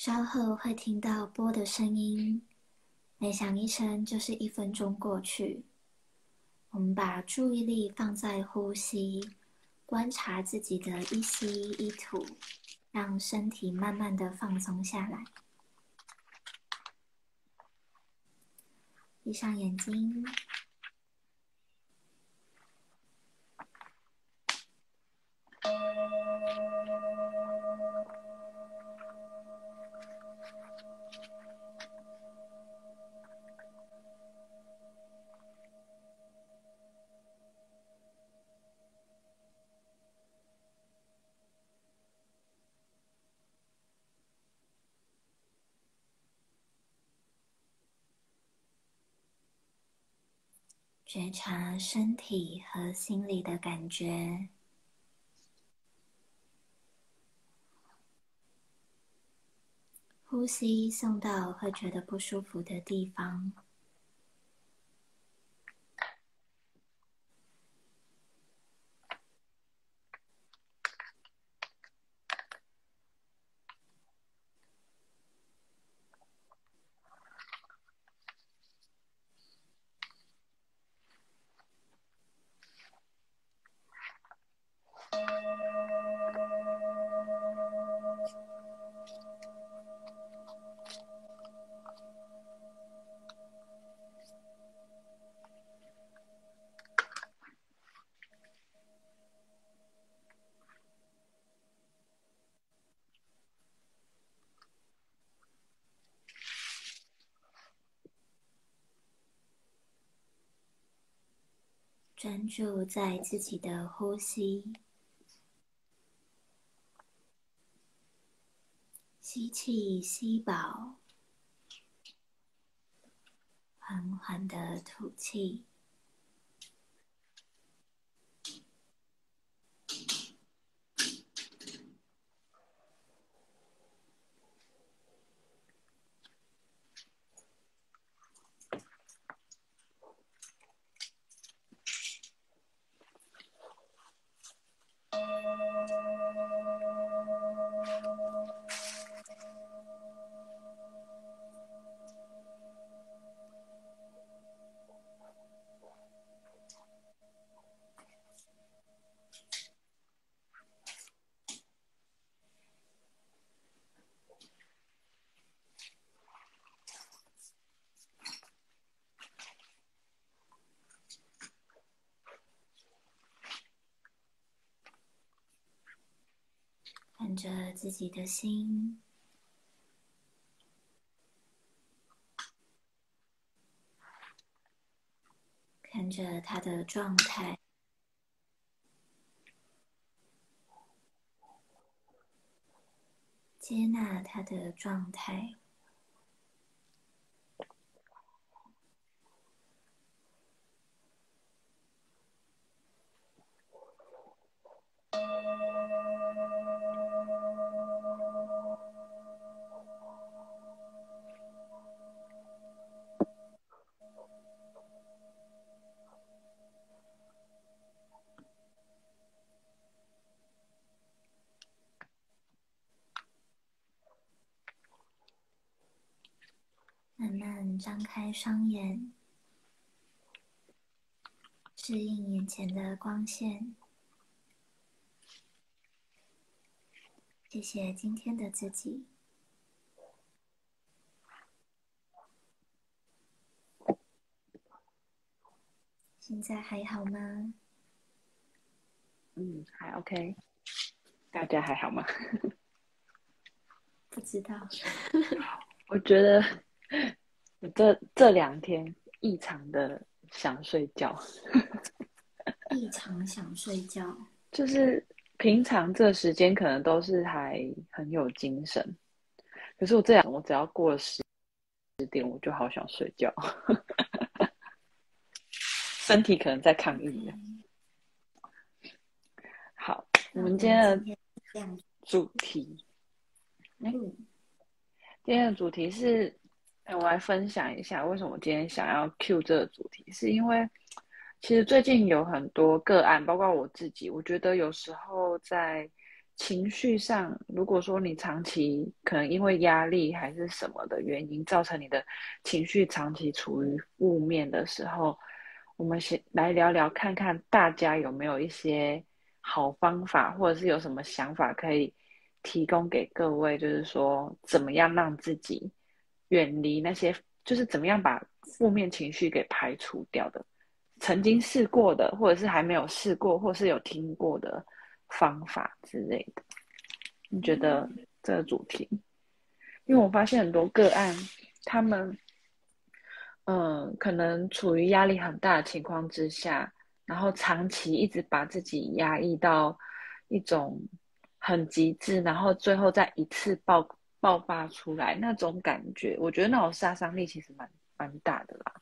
稍后会听到波的声音，每响一声就是一分钟过去。我们把注意力放在呼吸，观察自己的一吸一吐，让身体慢慢的放松下来。闭上眼睛。觉察身体和心理的感觉，呼吸送到会觉得不舒服的地方。专注在自己的呼吸，吸气，吸饱，缓缓的吐气。自己的心，看着他的状态，接纳他的状态。慢慢张开双眼，适应眼前的光线。谢谢今天的自己。现在还好吗？嗯，还 OK。大家还好吗？不知道。我觉得我这这两天异常的想睡觉。异常想睡觉。就是平常这时间可能都是还很有精神，可是我这样，我只要过了十十点，我就好想睡觉。身体可能在抗议。好，我们今天的主题，嗯，今天的主题是，哎，我来分享一下为什么今天想要 Q 这个主题，是因为其实最近有很多个案，包括我自己，我觉得有时候在情绪上，如果说你长期可能因为压力还是什么的原因，造成你的情绪长期处于负面的时候，我们先来聊聊，看看大家有没有一些好方法，或者是有什么想法可以提供给各位，就是说怎么样让自己远离那些，就是怎么样把负面情绪给排除掉的，曾经试过的，或者是还没有试过，或是有听过的。方法之类的，你觉得这个主题？因为我发现很多个案，他们，嗯，可能处于压力很大的情况之下，然后长期一直把自己压抑到一种很极致，然后最后再一次爆爆发出来那种感觉，我觉得那种杀伤力其实蛮蛮大的啦。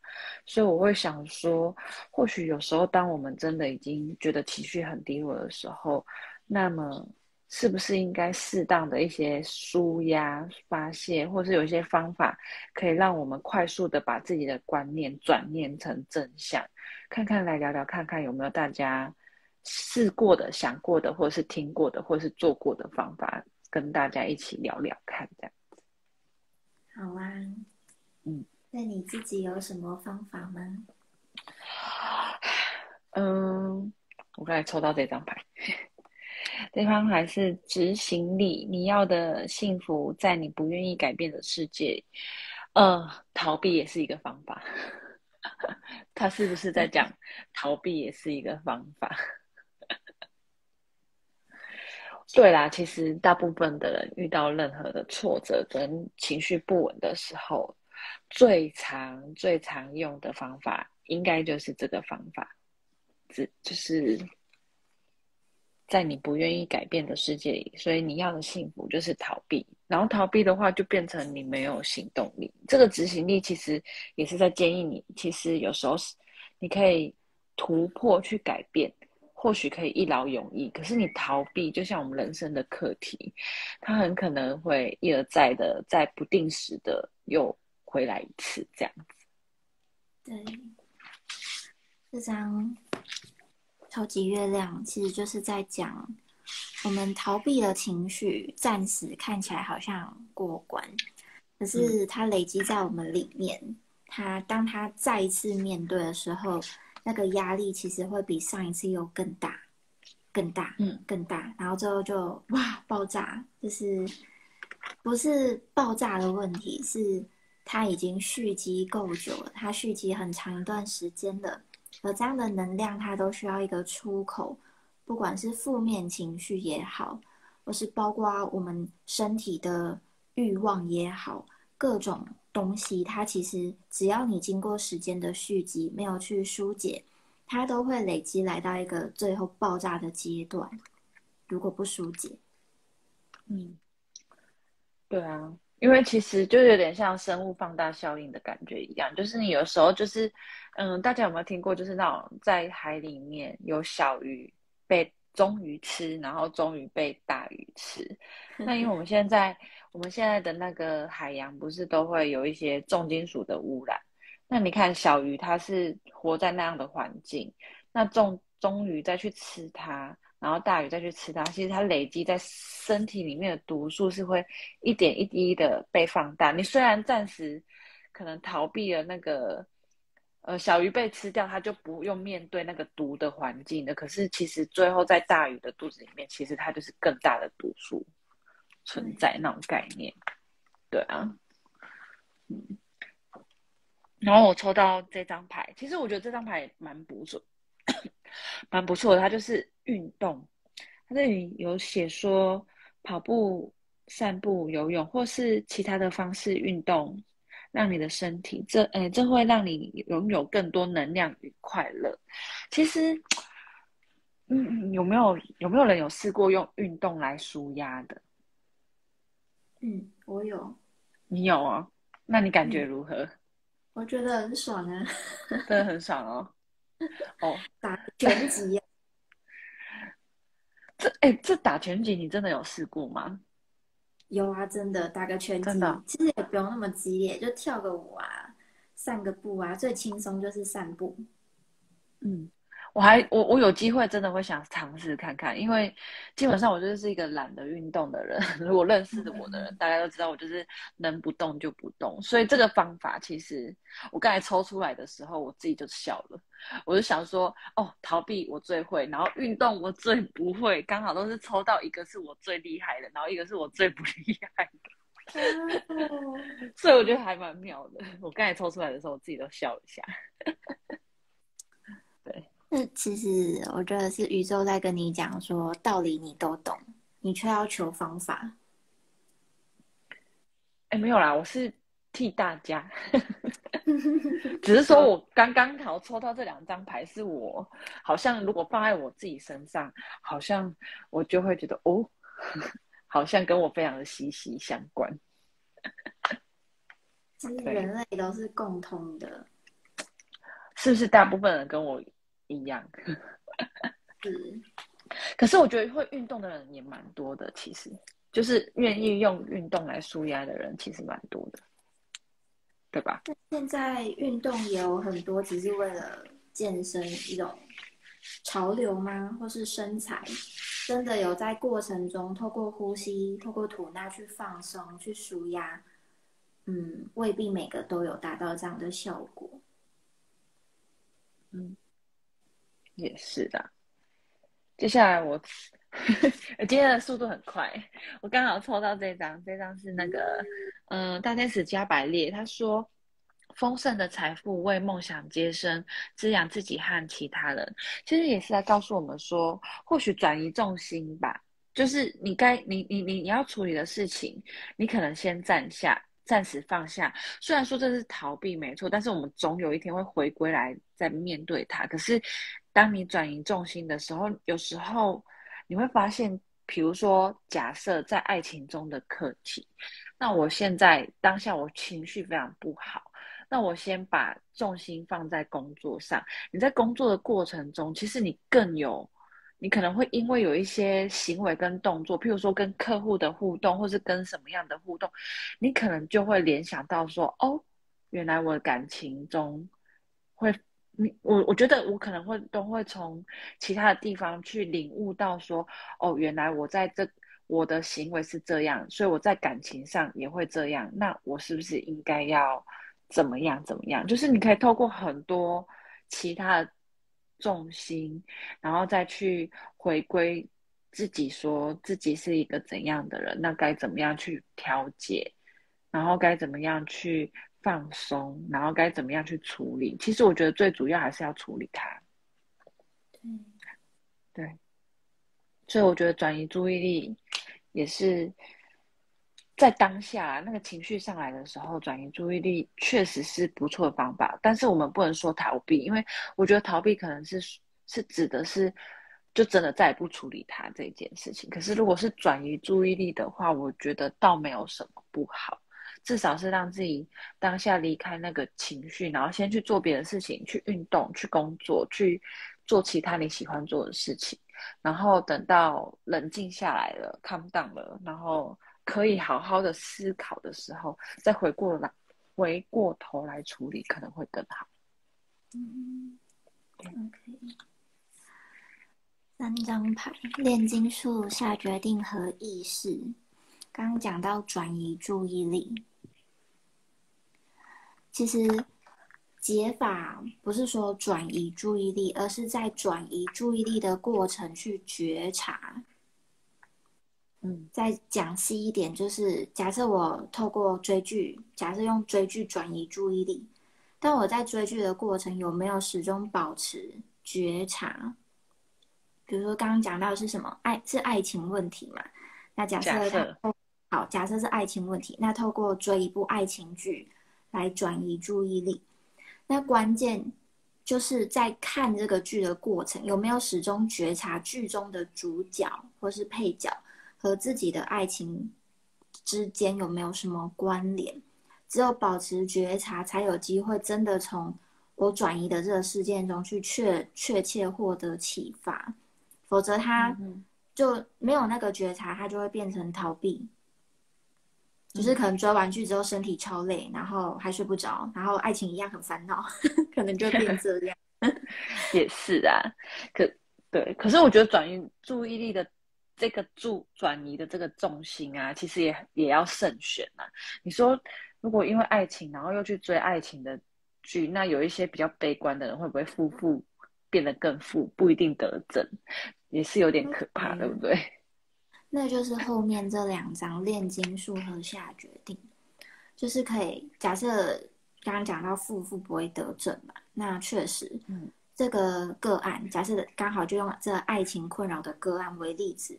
所以我会想说，或许有时候，当我们真的已经觉得情绪很低落的时候，那么是不是应该适当的一些舒压发泄，或是有一些方法，可以让我们快速的把自己的观念转念成正向？看看来聊聊，看看有没有大家试过的、想过的，或者是听过的，或者是做过的方法，跟大家一起聊聊看，这样子。好啊，嗯。那你自己有什么方法吗？嗯，我刚才抽到这张牌，这张牌是执行力。你要的幸福在你不愿意改变的世界。呃，逃避也是一个方法。他是不是在讲 逃避也是一个方法？对啦，其实大部分的人遇到任何的挫折跟情绪不稳的时候。最常、最常用的方法，应该就是这个方法，只就是在你不愿意改变的世界里，所以你要的幸福就是逃避。然后逃避的话，就变成你没有行动力。这个执行力其实也是在建议你，其实有时候是你可以突破去改变，或许可以一劳永逸。可是你逃避，就像我们人生的课题，它很可能会一而再的，在不定时的又。回来一次这样子，对，这张超级月亮其实就是在讲我们逃避的情绪，暂时看起来好像过关，可是它累积在我们里面，它当它再一次面对的时候，那个压力其实会比上一次又更大、更大、嗯、更大，然后最后就哇爆炸，就是不是爆炸的问题，是。它已经蓄积够久了，它蓄积很长一段时间了，而这样的能量它都需要一个出口，不管是负面情绪也好，或是包括我们身体的欲望也好，各种东西，它其实只要你经过时间的蓄积，没有去疏解，它都会累积来到一个最后爆炸的阶段。如果不疏解，嗯，对啊。因为其实就有点像生物放大效应的感觉一样，就是你有时候就是，嗯，大家有没有听过，就是那种在海里面有小鱼被中鱼吃，然后中鱼被大鱼吃。那因为我们现在我们现在的那个海洋不是都会有一些重金属的污染？那你看小鱼它是活在那样的环境，那中中鱼再去吃它。然后大鱼再去吃它，其实它累积在身体里面的毒素是会一点一滴的被放大。你虽然暂时可能逃避了那个呃小鱼被吃掉，它就不用面对那个毒的环境的。可是其实最后在大鱼的肚子里面，其实它就是更大的毒素存在那种概念。对啊，嗯。然后我抽到这张牌，其实我觉得这张牌蛮不错。蛮不错的，它就是运动。它这里有写说，跑步、散步、游泳，或是其他的方式运动，让你的身体，这诶，这会让你拥有更多能量与快乐。其实，嗯，有没有有没有人有试过用运动来舒压的？嗯，我有。你有啊？那你感觉如何？我觉得很爽啊，真的很爽哦。哦，打拳击，这哎，这打拳击你真的有试过吗？有啊，真的打个拳击，其实也不用那么激烈，就跳个舞啊，散个步啊，最轻松就是散步。嗯，我还我我有机会真的会想尝试看看，因为基本上我就是一个懒得运动的人。如果认识我的人，大家都知道我就是能不动就不动。所以这个方法其实我刚才抽出来的时候，我自己就笑了。我就想说，哦，逃避我最会，然后运动我最不会，刚好都是抽到一个是我最厉害的，然后一个是我最不厉害的。所以我觉得还蛮妙的。我刚才抽出来的时候，我自己都笑一下。那其实我觉得是宇宙在跟你讲说，道理你都懂，你却要求方法。哎，没有啦，我是替大家，只是说我刚刚好抽到这两张牌，是我好像如果放在我自己身上，好像我就会觉得哦，好像跟我非常的息息相关。其实人类都是共通的，是不是？大部分人跟我。一样，是。可是我觉得会运动的人也蛮多的，其实就是愿意用运动来舒压的人，其实蛮多的，对吧？现在运动也有很多，只是为了健身一种潮流吗？或是身材？真的有在过程中透过呼吸、透过吐纳去放松、去舒压？嗯，未必每个都有达到这样的效果。嗯。也是的，接下来我 今天的速度很快，我刚好抽到这张，这张是那个嗯大天使加百列，他说丰盛的财富为梦想接生，滋养自己和其他人。其实也是在告诉我们说，或许转移重心吧，就是你该你你你你要处理的事情，你可能先暂下。暂时放下，虽然说这是逃避没错，但是我们总有一天会回归来再面对它。可是，当你转移重心的时候，有时候你会发现，比如说，假设在爱情中的课题，那我现在当下我情绪非常不好，那我先把重心放在工作上。你在工作的过程中，其实你更有。你可能会因为有一些行为跟动作，譬如说跟客户的互动，或是跟什么样的互动，你可能就会联想到说，哦，原来我的感情中会，你我我觉得我可能会都会从其他的地方去领悟到说，哦，原来我在这我的行为是这样，所以我在感情上也会这样，那我是不是应该要怎么样怎么样？就是你可以透过很多其他的。重心，然后再去回归自己，说自己是一个怎样的人，那该怎么样去调节，然后该怎么样去放松，然后该怎么样去处理。其实我觉得最主要还是要处理它。嗯，对，所以我觉得转移注意力也是。在当下那个情绪上来的时候，转移注意力确实是不错的方法。但是我们不能说逃避，因为我觉得逃避可能是是指的是就真的再也不处理它这件事情。可是如果是转移注意力的话，我觉得倒没有什么不好，至少是让自己当下离开那个情绪，然后先去做别的事情，去运动、去工作、去做其他你喜欢做的事情，然后等到冷静下来了、calm down 了，然后。可以好好的思考的时候，再回过来回过头来处理，可能会更好。嗯，OK。三张牌，炼金术下决定和意识。刚刚讲到转移注意力，其实解法不是说转移注意力，而是在转移注意力的过程去觉察。嗯，再讲细一点，就是假设我透过追剧，假设用追剧转移注意力，但我在追剧的过程有没有始终保持觉察？比如说刚刚讲到的是什么爱是爱情问题嘛？那假设好，假设是爱情问题，那透过追一部爱情剧来转移注意力，那关键就是在看这个剧的过程有没有始终觉察剧中的主角或是配角。和自己的爱情之间有没有什么关联？只有保持觉察，才有机会真的从我转移的这个事件中去确确切获得启发。否则，他就没有那个觉察，他就会变成逃避。就是可能追完剧之后身体超累，然后还睡不着，然后爱情一样很烦恼，可能就变这样。也是啊，可对，可是我觉得转移注意力的这个注转移的这个重心啊，其实也也要慎选啊。你说如果因为爱情，然后又去追爱情的剧，那有一些比较悲观的人会不会负负变得更负，不一定得正，也是有点可怕，对不对？那就是后面这两章炼金术和下决定，就是可以假设刚刚讲到负负不会得正嘛，那确实，嗯，这个个案假设刚好就用这爱情困扰的个案为例子，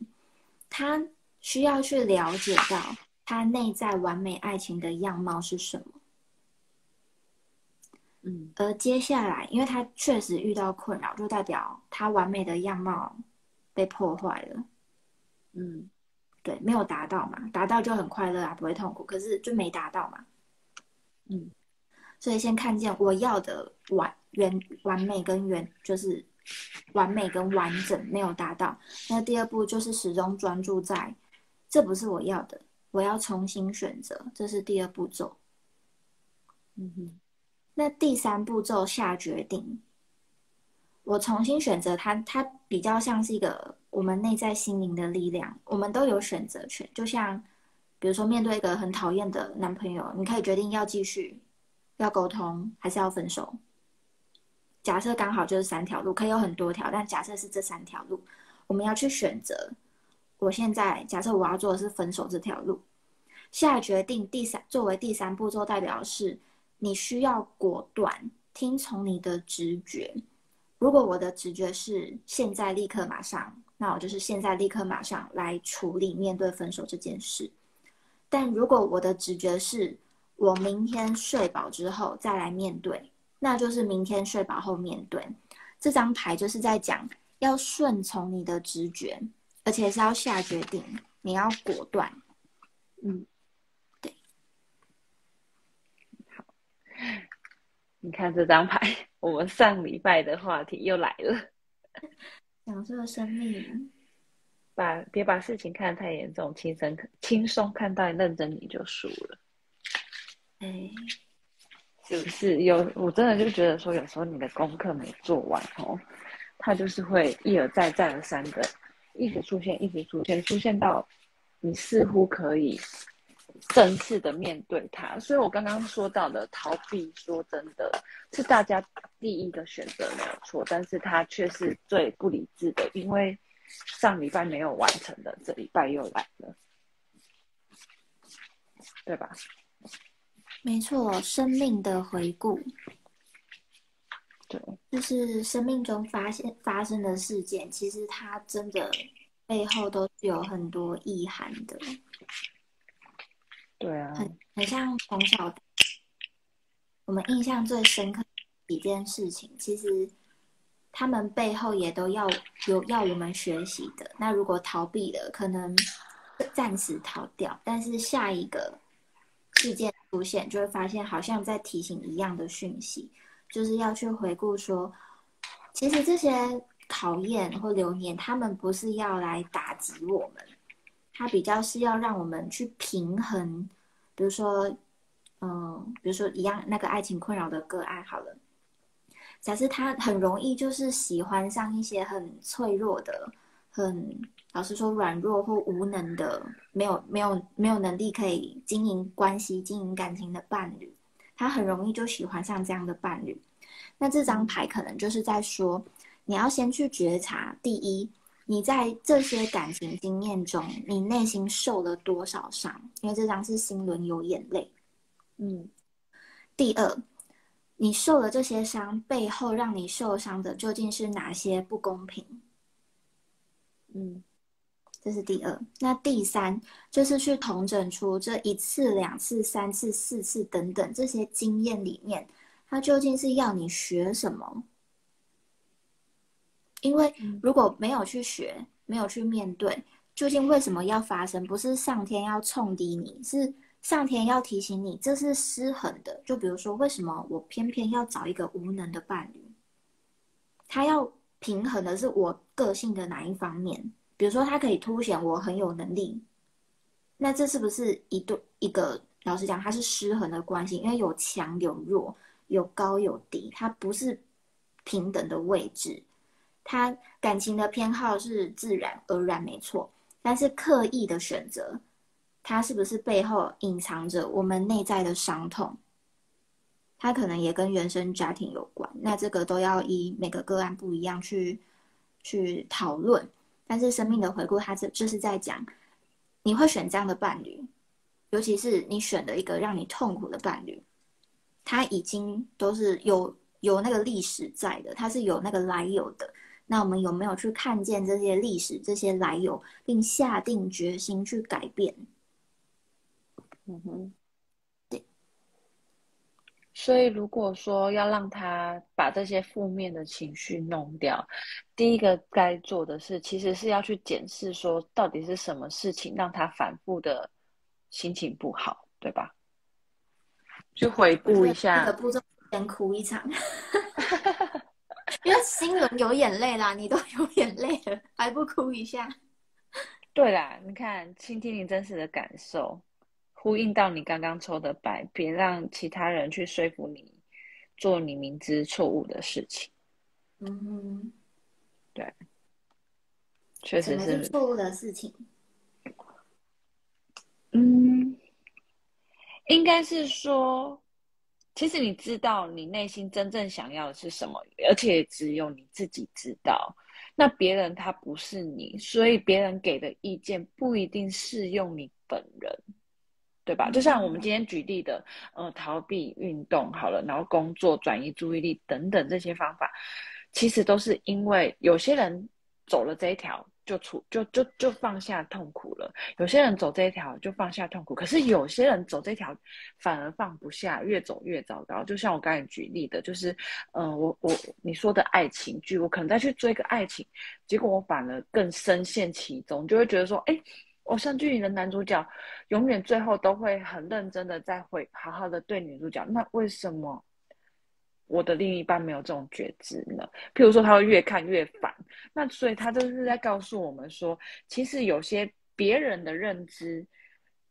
他需要去了解到他内在完美爱情的样貌是什么，嗯，而接下来，因为他确实遇到困扰，就代表他完美的样貌被破坏了。嗯，对，没有达到嘛，达到就很快乐啊，不会痛苦。可是就没达到嘛，嗯，所以先看见我要的完原完美跟原就是完美跟完整没有达到。那第二步就是始终专注在这不是我要的，我要重新选择，这是第二步骤。嗯哼，那第三步骤下决定，我重新选择它，它比较像是一个。我们内在心灵的力量，我们都有选择权。就像，比如说面对一个很讨厌的男朋友，你可以决定要继续，要沟通，还是要分手。假设刚好就是三条路，可以有很多条，但假设是这三条路，我们要去选择。我现在假设我要做的是分手这条路，下决定第三作为第三步骤，代表是你需要果断听从你的直觉。如果我的直觉是现在立刻马上。那我就是现在立刻马上来处理面对分手这件事。但如果我的直觉是我明天睡饱之后再来面对，那就是明天睡饱后面对。这张牌就是在讲要顺从你的直觉，而且是要下决定，你要果断。嗯，对。好，你看这张牌，我们上礼拜的话题又来了。享受生命，把别把事情看得太严重，轻松轻松看待，认真你就输了。哎，是不是有？我真的就觉得说，有时候你的功课没做完哦，它就是会一而再再而三的，一直出现，一直出现，出现到你似乎可以正式的面对它。所以我刚刚说到的逃避，说真的是大家。第一个选择没有错，但是他却是最不理智的，因为上礼拜没有完成的，这礼拜又来了，对吧？没错，生命的回顾，对，就是生命中发现发生的事件，其实它真的背后都是有很多意涵的。对啊，很很像从小我们印象最深刻。几件事情，其实他们背后也都要有要我们学习的。那如果逃避了，可能暂时逃掉，但是下一个事件出现，就会发现好像在提醒一样的讯息，就是要去回顾说，其实这些考验或流年，他们不是要来打击我们，它比较是要让我们去平衡。比如说，嗯，比如说一样那个爱情困扰的个案，好了。假设他很容易就是喜欢上一些很脆弱的、很老实说软弱或无能的、没有没有没有能力可以经营关系、经营感情的伴侣，他很容易就喜欢上这样的伴侣。那这张牌可能就是在说，你要先去觉察：第一，你在这些感情经验中，你内心受了多少伤？因为这张是心轮有眼泪。嗯。第二。你受了这些伤，背后让你受伤的究竟是哪些不公平？嗯，这是第二。那第三就是去统整出这一次、两次、三次、四次等等这些经验里面，它究竟是要你学什么？因为如果没有去学，没有去面对，究竟为什么要发生？不是上天要冲低你，是。上天要提醒你，这是失衡的。就比如说，为什么我偏偏要找一个无能的伴侣？他要平衡的是我个性的哪一方面？比如说，他可以凸显我很有能力，那这是不是一对一个？老实讲，它是失衡的关系，因为有强有弱，有高有低，它不是平等的位置。他感情的偏好是自然而然没错，但是刻意的选择，他是不是背后隐藏着我们内在的伤痛？他可能也跟原生家庭有关。那这个都要以每个个案不一样去去讨论。但是生命的回顾，他这就是在讲，你会选这样的伴侣，尤其是你选的一个让你痛苦的伴侣，他已经都是有有那个历史在的，他是有那个来由的。那我们有没有去看见这些历史、这些来由，并下定决心去改变？嗯哼，对。所以，如果说要让他把这些负面的情绪弄掉，第一个该做的是，其实是要去检视，说到底是什么事情让他反复的心情不好，对吧？去回顾一下。这个步骤先哭一场。因为新闻有眼泪啦，你都有眼泪了，还不哭一下？对啦，你看，倾听你真实的感受，呼应到你刚刚抽的白，别让其他人去说服你做你明知错误的事情。嗯哼，对，确实是错误的事情。嗯，应该是说。其实你知道你内心真正想要的是什么，而且只有你自己知道。那别人他不是你，所以别人给的意见不一定适用你本人，对吧？就像我们今天举例的，呃，逃避运动好了，然后工作转移注意力等等这些方法，其实都是因为有些人走了这一条。就出就就就放下痛苦了。有些人走这一条就放下痛苦，可是有些人走这条反而放不下，越走越糟糕。就像我刚才举例的，就是，嗯，我我你说的爱情剧，我可能再去追个爱情，结果我反而更深陷其中，就会觉得说，哎，偶像剧里的男主角永远最后都会很认真的在会好好的对女主角，那为什么？我的另一半没有这种觉知呢，譬如说他会越看越烦，那所以他就是在告诉我们说，其实有些别人的认知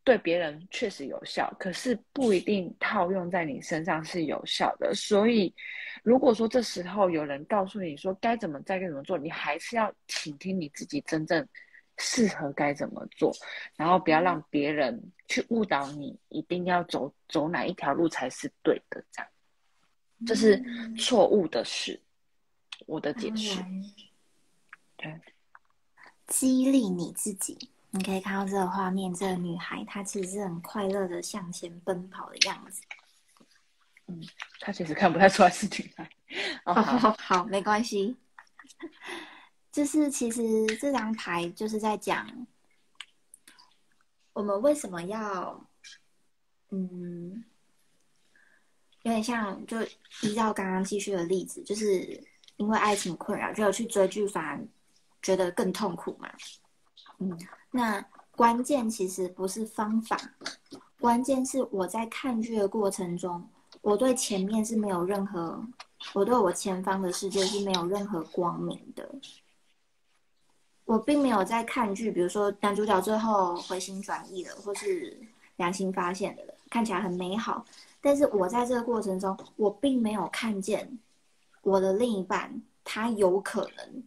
对别人确实有效，可是不一定套用在你身上是有效的。所以，如果说这时候有人告诉你说该怎么再该怎么做，你还是要倾听你自己真正适合该怎么做，然后不要让别人去误导你，一定要走走哪一条路才是对的，这样。这是错误的事，我的解释。对，激励你自己。你可以看到这个画面，这个女孩她其实是很快乐的向前奔跑的样子。嗯，她其实看不太出来是女孩。好好好，没关系。就是其实这张牌就是在讲，我们为什么要，嗯。有点像，就依照刚刚继续的例子，就是因为爱情困扰，就有去追剧，反而觉得更痛苦嘛。嗯，那关键其实不是方法，关键是我在看剧的过程中，我对前面是没有任何，我对我前方的世界是没有任何光明的。我并没有在看剧，比如说男主角最后回心转意了，或是良心发现了，看起来很美好。但是我在这个过程中，我并没有看见我的另一半，他有可能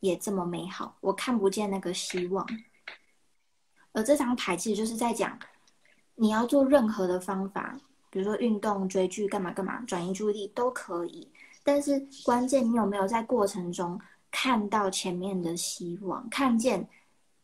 也这么美好。我看不见那个希望。而这张牌其实就是在讲，你要做任何的方法，比如说运动、追剧、干嘛干嘛，转移注意力都可以。但是关键，你有没有在过程中看到前面的希望？看见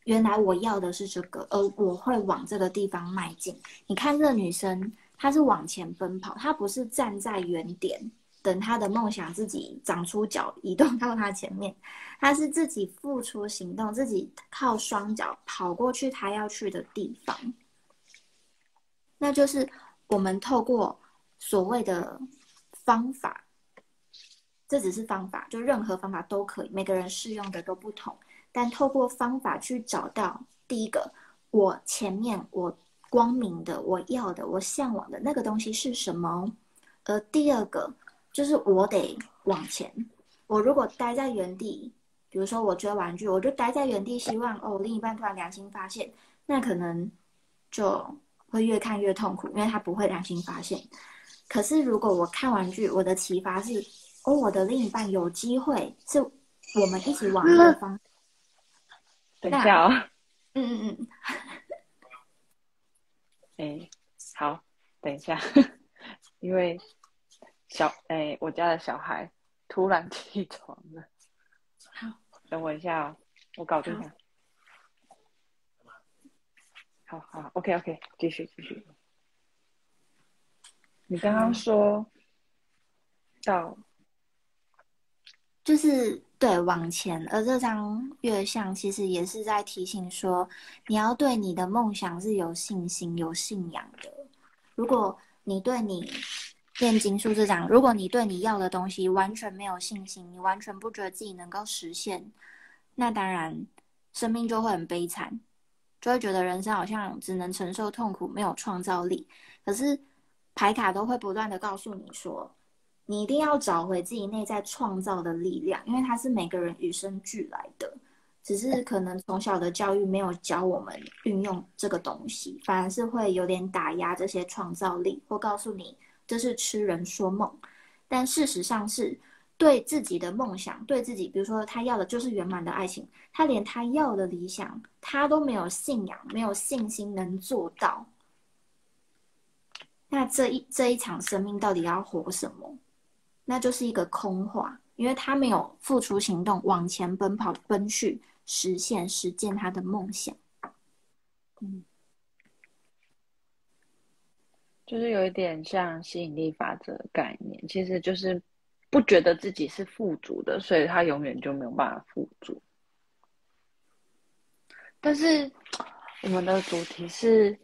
原来我要的是这个，而我会往这个地方迈进。你看这女生。他是往前奔跑，他不是站在原点等他的梦想自己长出脚移动到他前面，他是自己付出行动，自己靠双脚跑过去他要去的地方。那就是我们透过所谓的方法，这只是方法，就任何方法都可以，每个人适用的都不同。但透过方法去找到第一个，我前面我。光明的，我要的，我向往的那个东西是什么？而第二个就是我得往前。我如果待在原地，比如说我追玩具，我就待在原地，希望哦，另一半突然良心发现，那可能就会越看越痛苦，因为他不会良心发现。可是如果我看玩具，我的启发是哦，我的另一半有机会是我们一起往一个方。等一下啊。嗯嗯嗯。哎，好，等一下，因为小哎，我家的小孩突然起床了。好，等我一下哦，我搞定他。好好，OK OK，继续继续。你刚刚说到，就是对往前，而这张月相其实也是在提醒说，你要对你的梦想是有信心、有信仰的。如果你对你炼金术这张，如果你对你要的东西完全没有信心，你完全不觉得自己能够实现，那当然生命就会很悲惨。就会觉得人生好像只能承受痛苦，没有创造力。可是牌卡都会不断的告诉你说，你一定要找回自己内在创造的力量，因为它是每个人与生俱来的。只是可能从小的教育没有教我们运用这个东西，反而是会有点打压这些创造力，或告诉你这是痴人说梦。但事实上是。对自己的梦想，对自己，比如说他要的就是圆满的爱情，他连他要的理想，他都没有信仰，没有信心能做到。那这一这一场生命到底要活什么？那就是一个空话，因为他没有付出行动，往前奔跑，奔去实现、实践他的梦想。嗯，就是有一点像吸引力法则的概念，其实就是。不觉得自己是富足的，所以他永远就没有办法富足。但是我们的主题是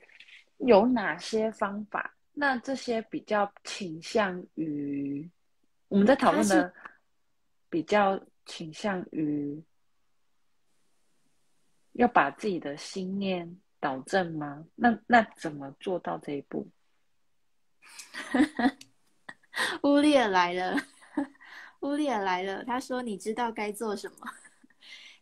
有哪些方法？那这些比较倾向于我们在讨论的，比较倾向于要把自己的心念导正吗？那那怎么做到这一步？乌利尔来了。乌利尔来了，他说：“你知道该做什么，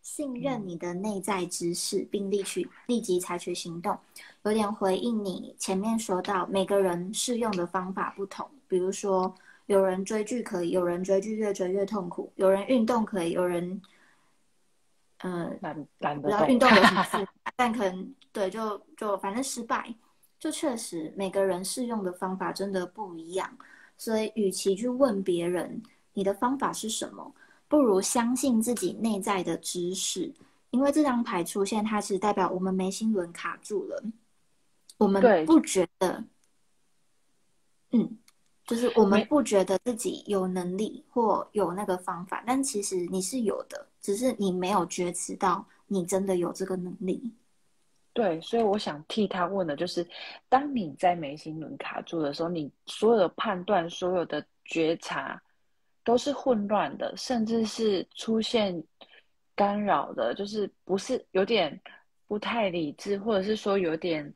信任你的内在知识，并立去立即采取行动。”有点回应你前面说到，每个人适用的方法不同。比如说，有人追剧可以，有人追剧越追越痛苦；有人运动可以，有人嗯懒懒得动。运动有什么事？但可能对，就就反正失败。就确实每个人适用的方法真的不一样，所以与其去问别人。你的方法是什么？不如相信自己内在的知识，因为这张牌出现，它是代表我们眉心轮卡住了。我们不觉得，嗯，就是我们不觉得自己有能力或有那个方法，但其实你是有的，只是你没有觉知到你真的有这个能力。对，所以我想替他问的就是，当你在眉心轮卡住的时候，你所有的判断、所有的觉察。都是混乱的，甚至是出现干扰的，就是不是有点不太理智，或者是说有点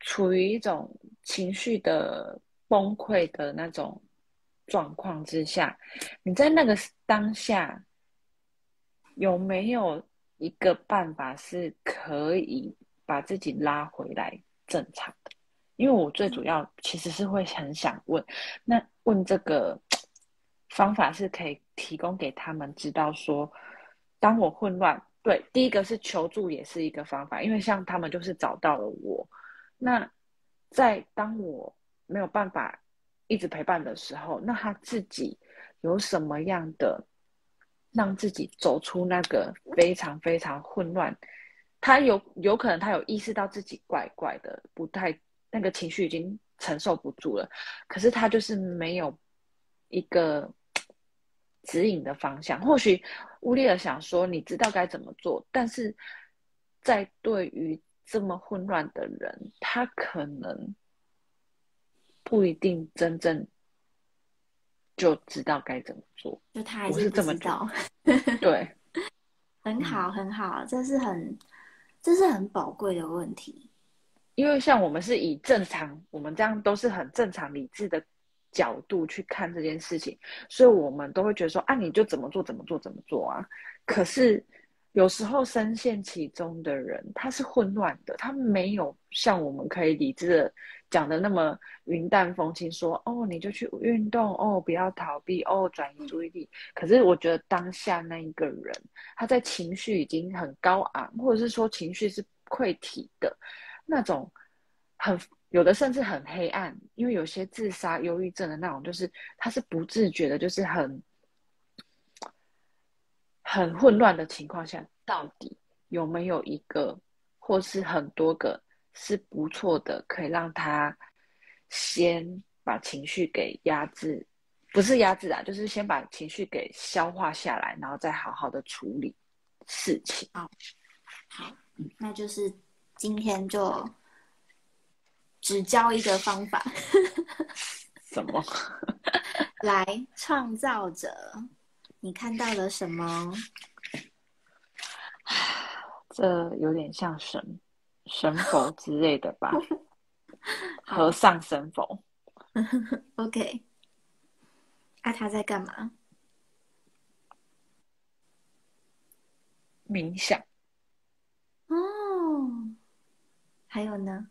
处于一种情绪的崩溃的那种状况之下。你在那个当下有没有一个办法是可以把自己拉回来正常的？因为我最主要其实是会很想问，那问这个。方法是可以提供给他们知道说，当我混乱，对，第一个是求助也是一个方法，因为像他们就是找到了我。那在当我没有办法一直陪伴的时候，那他自己有什么样的让自己走出那个非常非常混乱？他有有可能他有意识到自己怪怪的，不太那个情绪已经承受不住了，可是他就是没有一个。指引的方向，或许乌利尔想说你知道该怎么做，但是在对于这么混乱的人，他可能不一定真正就知道该怎么做。就他还是这么知道，对，很好很好，这是很这是很宝贵的问题，因为像我们是以正常，我们这样都是很正常理智的。角度去看这件事情，所以我们都会觉得说啊，你就怎么做怎么做怎么做啊。可是有时候深陷其中的人，他是混乱的，他没有像我们可以理智的讲的那么云淡风轻，说哦，你就去运动，哦，不要逃避，哦，转移注意力。可是我觉得当下那一个人，他在情绪已经很高昂，或者是说情绪是溃体的那种，很有的甚至很黑暗，因为有些自杀、忧郁症的那种，就是他是不自觉的，就是很。很混乱的情况下，到底有没有一个或是很多个是不错的，可以让他先把情绪给压制，不是压制啊，就是先把情绪给消化下来，然后再好好的处理事情。好，好，那就是今天就只教一个方法。什么？来，创造者。你看到了什么？这有点像神神佛之类的吧？和尚神佛。OK。啊，他在干嘛？冥想。哦。还有呢？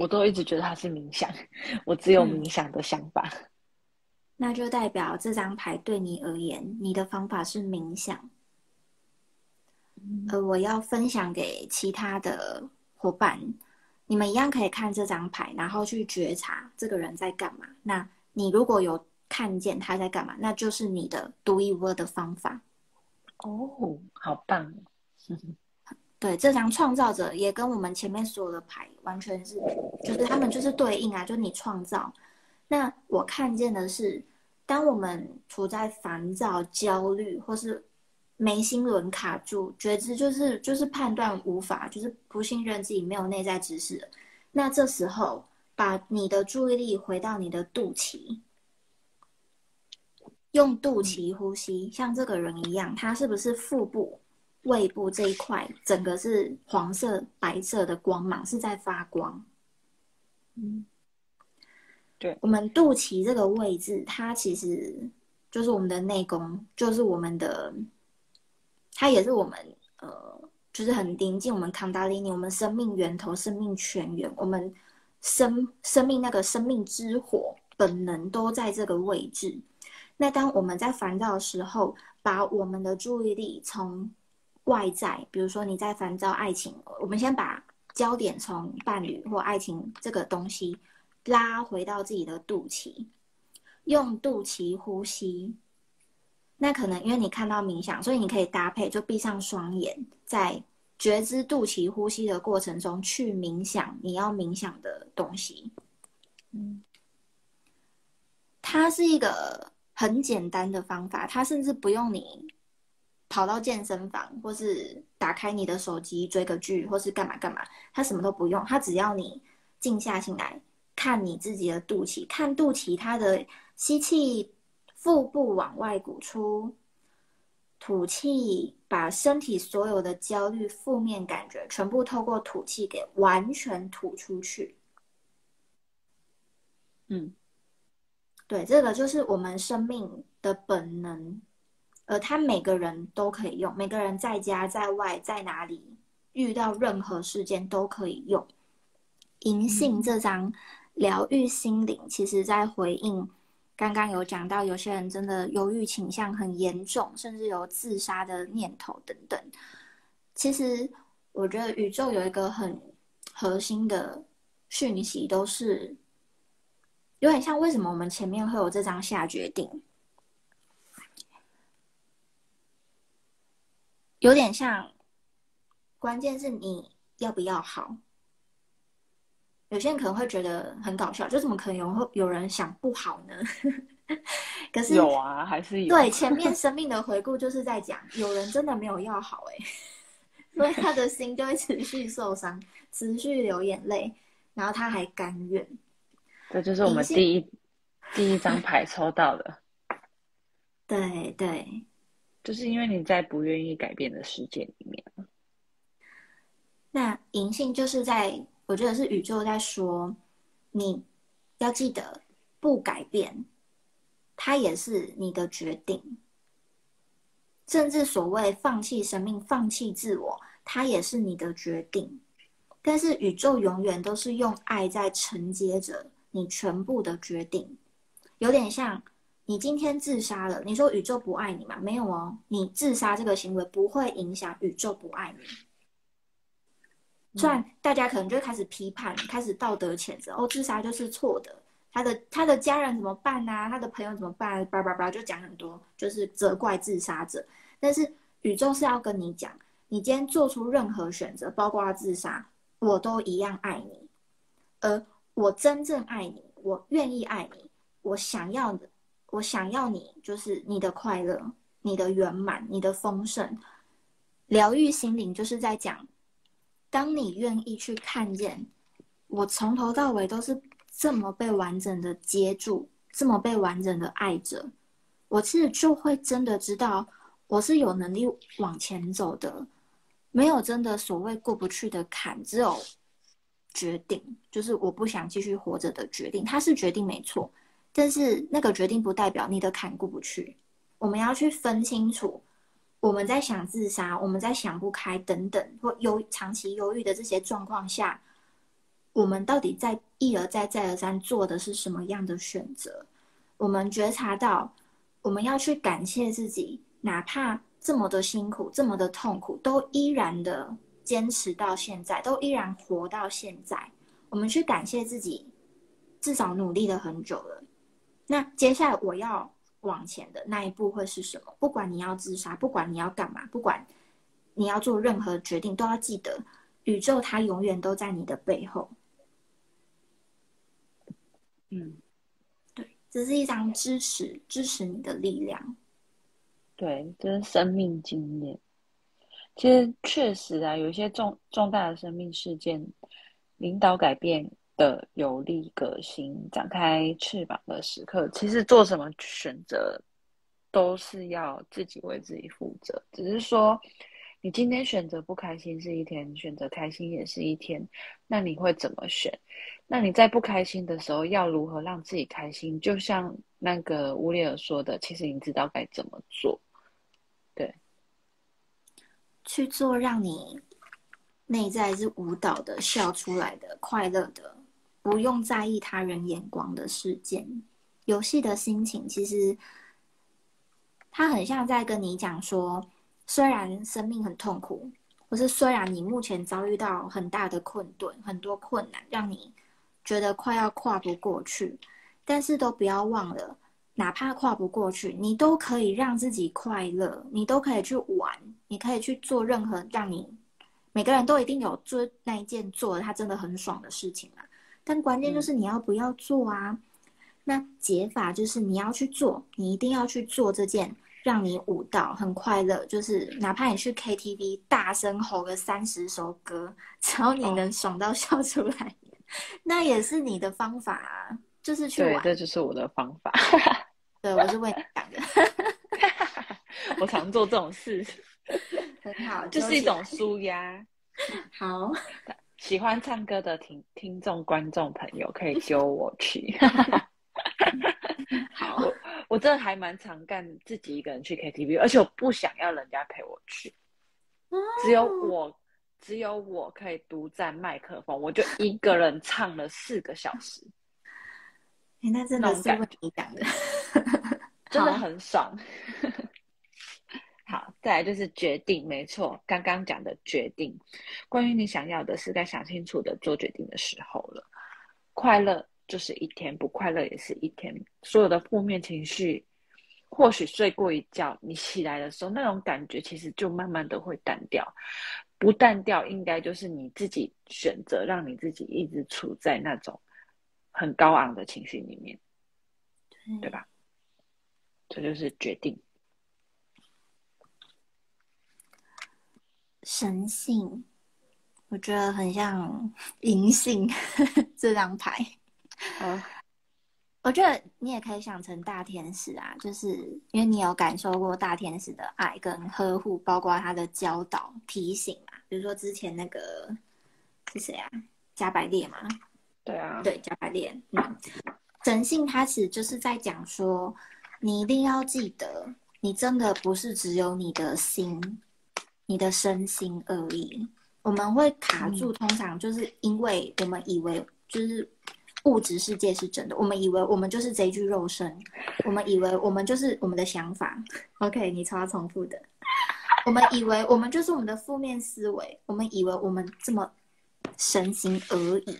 我都一直觉得它是冥想，我只有冥想的想法。那就代表这张牌对你而言，你的方法是冥想。呃，我要分享给其他的伙伴，你们一样可以看这张牌，然后去觉察这个人在干嘛。那你如果有看见他在干嘛，那就是你的独一无二的方法。哦，好棒！对，这张创造者也跟我们前面所有的牌完全是，就是他们就是对应啊，就你创造。那我看见的是，当我们处在烦躁、焦虑或是眉心轮卡住，觉知就是就是判断无法，就是不信任自己，没有内在知识。那这时候，把你的注意力回到你的肚脐，用肚脐呼吸，像这个人一样，他是不是腹部？胃部这一块，整个是黄色、白色的光芒，是在发光。嗯，对，我们肚脐这个位置，它其实就是我们的内功，就是我们的，它也是我们呃，就是很临近我们康达利尼，我们生命源头、生命泉源，我们生生命那个生命之火本能都在这个位置。那当我们在烦躁的时候，把我们的注意力从外在，比如说你在烦躁爱情，我们先把焦点从伴侣或爱情这个东西拉回到自己的肚脐，用肚脐呼吸。那可能因为你看到冥想，所以你可以搭配，就闭上双眼，在觉知肚脐呼吸的过程中去冥想你要冥想的东西。嗯，它是一个很简单的方法，它甚至不用你。跑到健身房，或是打开你的手机追个剧，或是干嘛干嘛，他什么都不用，他只要你静下心来看你自己的肚脐，看肚脐，它的吸气，腹部往外鼓出，吐气，把身体所有的焦虑、负面感觉全部透过吐气给完全吐出去。嗯，对，这个就是我们生命的本能。而他每个人都可以用，每个人在家在外在哪里遇到任何事件都可以用。银杏这张疗愈心灵，其实在回应刚刚有讲到，有些人真的忧郁倾向很严重，甚至有自杀的念头等等。其实我觉得宇宙有一个很核心的讯息，都是有点像为什么我们前面会有这张下决定。有点像，关键是你要不要好。有些人可能会觉得很搞笑，就怎么可能有会有人想不好呢？可是有啊，还是有。对，前面 生命的回顾就是在讲，有人真的没有要好哎，所以他的心就会持续受伤，持续流眼泪，然后他还甘愿。这就是我们第一第一张牌抽到的。对对。就是因为你在不愿意改变的世界里面，那银性就是在，我觉得是宇宙在说，你要记得不改变，它也是你的决定。甚至所谓放弃生命、放弃自我，它也是你的决定。但是宇宙永远都是用爱在承接着你全部的决定，有点像你今天自杀了，你说宇宙不爱你吗？没有哦，你自杀这个行为不会影响宇宙不爱你。虽然大家可能就开始批判，开始道德谴责，哦，自杀就是错的，他的他的家人怎么办啊？他的朋友怎么办？叭叭叭，就讲很多，就是责怪自杀者。但是宇宙是要跟你讲，你今天做出任何选择，包括自杀，我都一样爱你。而我真正爱你，我愿意爱你，我想要的，我想要你，就是你的快乐、你的圆满、你的丰盛。疗愈心灵就是在讲，当你愿意去看见，我从头到尾都是这么被完整的接住，这么被完整的爱着，我其实就会真的知道。我是有能力往前走的，没有真的所谓过不去的坎，只有决定，就是我不想继续活着的决定。他是决定没错，但是那个决定不代表你的坎过不去。我们要去分清楚，我们在想自杀，我们在想不开等等，或忧长期忧郁的这些状况下，我们到底在一而再再而三做的是什么样的选择？我们觉察到，我们要去感谢自己。哪怕这么的辛苦，这么的痛苦，都依然的坚持到现在，都依然活到现在。我们去感谢自己，至少努力了很久了。那接下来我要往前的那一步会是什么？不管你要自杀，不管你要干嘛，不管你要做任何决定，都要记得，宇宙它永远都在你的背后。嗯，对，这是一张支持支持你的力量。对，这是生命经验。其实确实啊，有一些重重大的生命事件，领导改变的有力革新，展开翅膀的时刻，其实做什么选择，都是要自己为自己负责。只是说，你今天选择不开心是一天，选择开心也是一天，那你会怎么选？那你在不开心的时候，要如何让自己开心？就像那个乌列尔说的，其实你知道该怎么做。对，去做让你内在是舞蹈的、笑出来的、快乐的，不用在意他人眼光的事件。游戏的心情其实，他很像在跟你讲说，虽然生命很痛苦，或是虽然你目前遭遇到很大的困顿、很多困难，让你觉得快要跨不过去，但是都不要忘了。哪怕跨不过去，你都可以让自己快乐，你都可以去玩，你可以去做任何让你每个人都一定有做那一件做的他真的很爽的事情啊。但关键就是你要不要做啊？那解法就是你要去做，你一定要去做这件让你舞蹈很快乐，就是哪怕你去 KTV 大声吼个三十首歌，只要你能爽到笑出来，那也是你的方法啊，就是去玩。对，这就是我的方法。对，我是为你 讲的。我常做这种事，很好，就是一种舒压。好，喜欢唱歌的听听众、观众朋友可以揪我去。好，我我真的还蛮常干自己一个人去 KTV，而且我不想要人家陪我去，只有我，只有我可以独占麦克风，我就一个人唱了四个小时。哎，那真的是为你讲的，真的很爽。好，再来就是决定，没错，刚刚讲的决定，关于你想要的是该想清楚的做决定的时候了。快乐就是一天，不快乐也是一天。所有的负面情绪，或许睡过一觉，你起来的时候，那种感觉其实就慢慢的会淡掉。不淡掉，应该就是你自己选择，让你自己一直处在那种。很高昂的情绪里面，对吧？这就是决定。神性，我觉得很像银性这张牌。啊，我觉得你也可以想成大天使啊，就是因为你有感受过大天使的爱跟呵护，包括他的教导、提醒嘛。比如说之前那个是谁啊？加百列嘛？对啊，对加百列。嗯，神性它其实就是在讲说，你一定要记得，你真的不是只有你的心、你的身心而已。我们会卡住，通常就是因为我们以为就是物质世界是真的，我们以为我们就是这具肉身，我们以为我们就是我们的想法。OK，你超重复的。我们以为我们就是我们的负面思维，我们以为我们这么神行而已。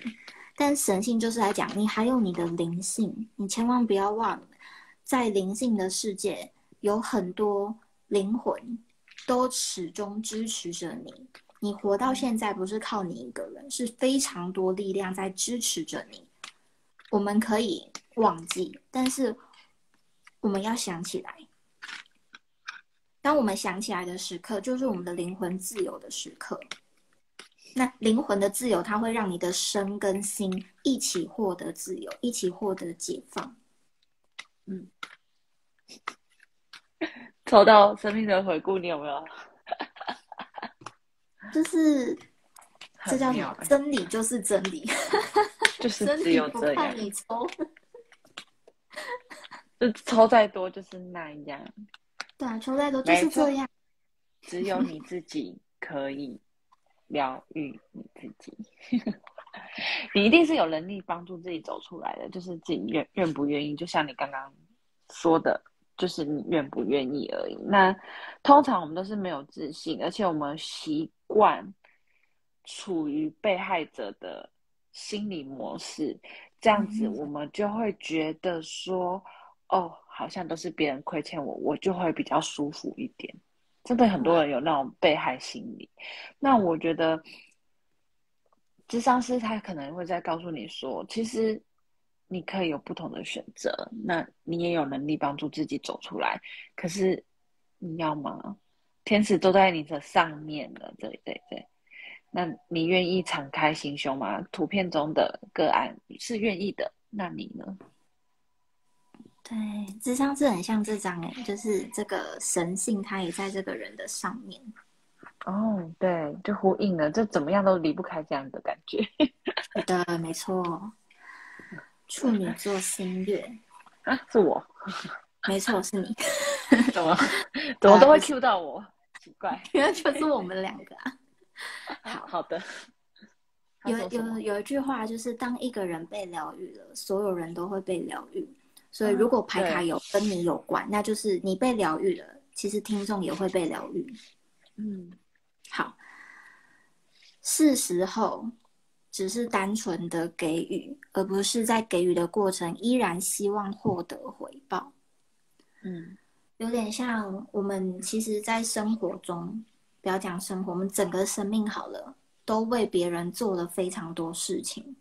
但神性就是来讲，你还有你的灵性，你千万不要忘了，在灵性的世界有很多灵魂都始终支持着你。你活到现在不是靠你一个人，是非常多力量在支持着你。我们可以忘记，但是我们要想起来。当我们想起来的时刻，就是我们的灵魂自由的时刻。那灵魂的自由，它会让你的身跟心一起获得自由，一起获得解放。嗯，抽到生命的回顾，你有没有？就是这叫什么？真理就是真理，就是 只有这样。你抽，就抽再多就是那样。对啊，抽再多就是这样。只有你自己可以疗愈你自己，你一定是有能力帮助自己走出来的，就是自己愿愿不愿意。就像你刚刚说的，就是你愿不愿意而已。那通常我们都是没有自信，而且我们习。惯处于被害者的心理模式，这样子我们就会觉得说，哦，好像都是别人亏欠我，我就会比较舒服一点。真的很多人有那种被害心理。那我觉得，智商师他可能会在告诉你说，其实你可以有不同的选择，那你也有能力帮助自己走出来。可是你要吗？天使都在你的上面了，对对对，那你愿意敞开心胸吗？图片中的个案是愿意的，那你呢？对，智商是很像这张哎，就是这个神性，它也在这个人的上面。哦，对，就呼应了，这怎么样都离不开这样的感觉。对的，没错。处女座星月啊，是我。没错，是你。怎么 怎么都会 Q 到我，奇怪，原来就是我们两个啊。好好的，有有有一句话就是，当一个人被疗愈了，所有人都会被疗愈。所以如果牌卡有跟你有关，那就是你被疗愈了，其实听众也会被疗愈。嗯，好，是时候只是单纯的给予，而不是在给予的过程依然希望获得回报。嗯，有点像我们其实，在生活中，不要讲生活，我们整个生命好了，都为别人做了非常多事情。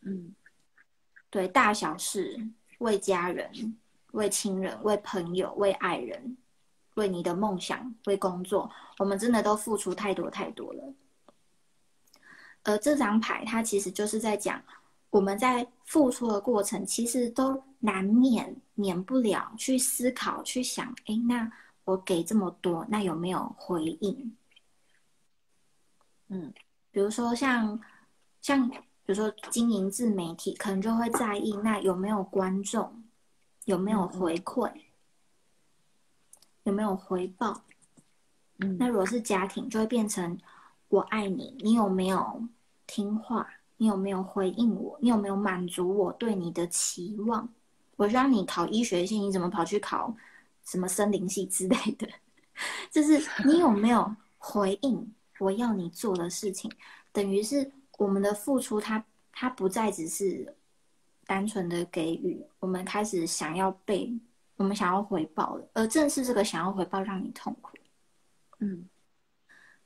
嗯，对，大小事，为家人，为亲人，为朋友，为爱人，为你的梦想，为工作，我们真的都付出太多太多了。而这张牌，它其实就是在讲。我们在付出的过程，其实都难免免不了去思考、去想：哎，那我给这么多，那有没有回应？嗯，比如说像像，比如说经营自媒体，可能就会在意那有没有观众，有没有回馈，有没有回报？嗯，那如果是家庭，就会变成我爱你，你有没有听话？你有没有回应我？你有没有满足我对你的期望？我让你考医学系，你怎么跑去考什么森林系之类的？就是你有没有回应我要你做的事情？等于是我们的付出，它它不再只是单纯的给予，我们开始想要被我们想要回报了，而正是这个想要回报让你痛苦。嗯。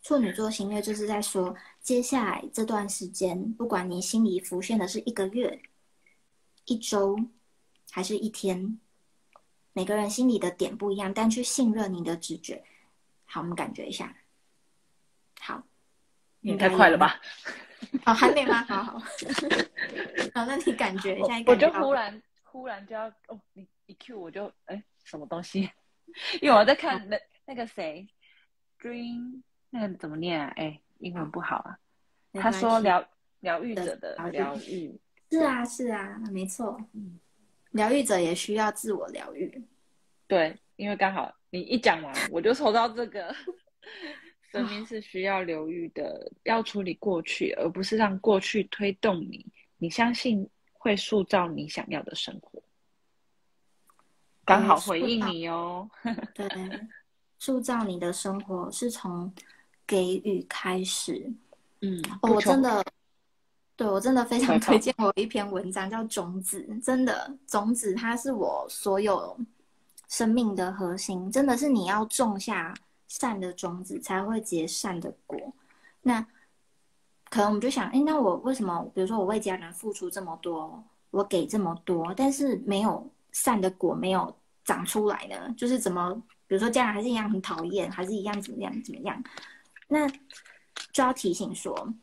处女座星月就是在说，接下来这段时间，不管你心里浮现的是一个月、一周，还是一天，每个人心里的点不一样，但去信任你的直觉。好，我们感觉一下。好，你太快了吧？好，还没吗？好好。好，那你感觉一下。我就忽然忽然就要哦，你一 Q 我就哎，什么东西？因为我在看那那个谁，Dream。那个怎么念啊？哎，英文不好啊。他说疗疗愈者的疗愈，是啊是啊，没错。嗯，疗愈者也需要自我疗愈。对，因为刚好你一讲完，我就抽到这个，生命是需要疗愈的，要处理过去，而不是让过去推动你。你相信会塑造你想要的生活。刚好回应你哦。对，塑造你的生活是从给予开始。嗯，我真的，对我真的非常推荐我一篇文章，叫《种子》。真的，种子它是我所有生命的核心。真的是你要种下善的种子，才会结善的果。那可能我们就想，哎，那我为什么？比如说，我为家人付出这么多，我给这么多，但是没有。善的果没有长出来呢，就是怎么，比如说家人还是一样很讨厌，还是一样怎么样怎么样，那就要提醒说，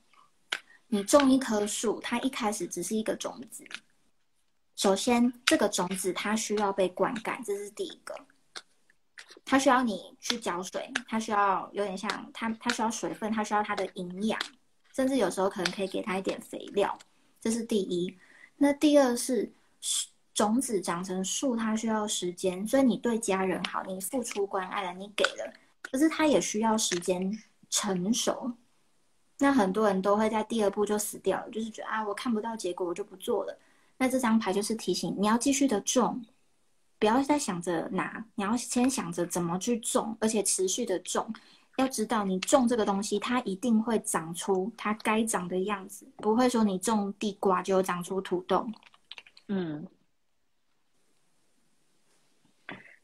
你种一棵树，它一开始只是一个种子，首先这个种子它需要被灌溉，这是第一个，它需要你去浇水，它需要有点像它，它需要水分，它需要它的营养，甚至有时候可能可以给它一点肥料，这是第一。那第二是。种子长成树，它需要时间，所以你对家人好，你付出关爱了，你给了，可是它也需要时间成熟。那很多人都会在第二步就死掉了，就是觉得啊，我看不到结果，我就不做了。那这张牌就是提醒你要继续的种，不要再想着拿，你要先想着怎么去种，而且持续的种。要知道，你种这个东西，它一定会长出它该长的样子，不会说你种地瓜就长出土豆。嗯。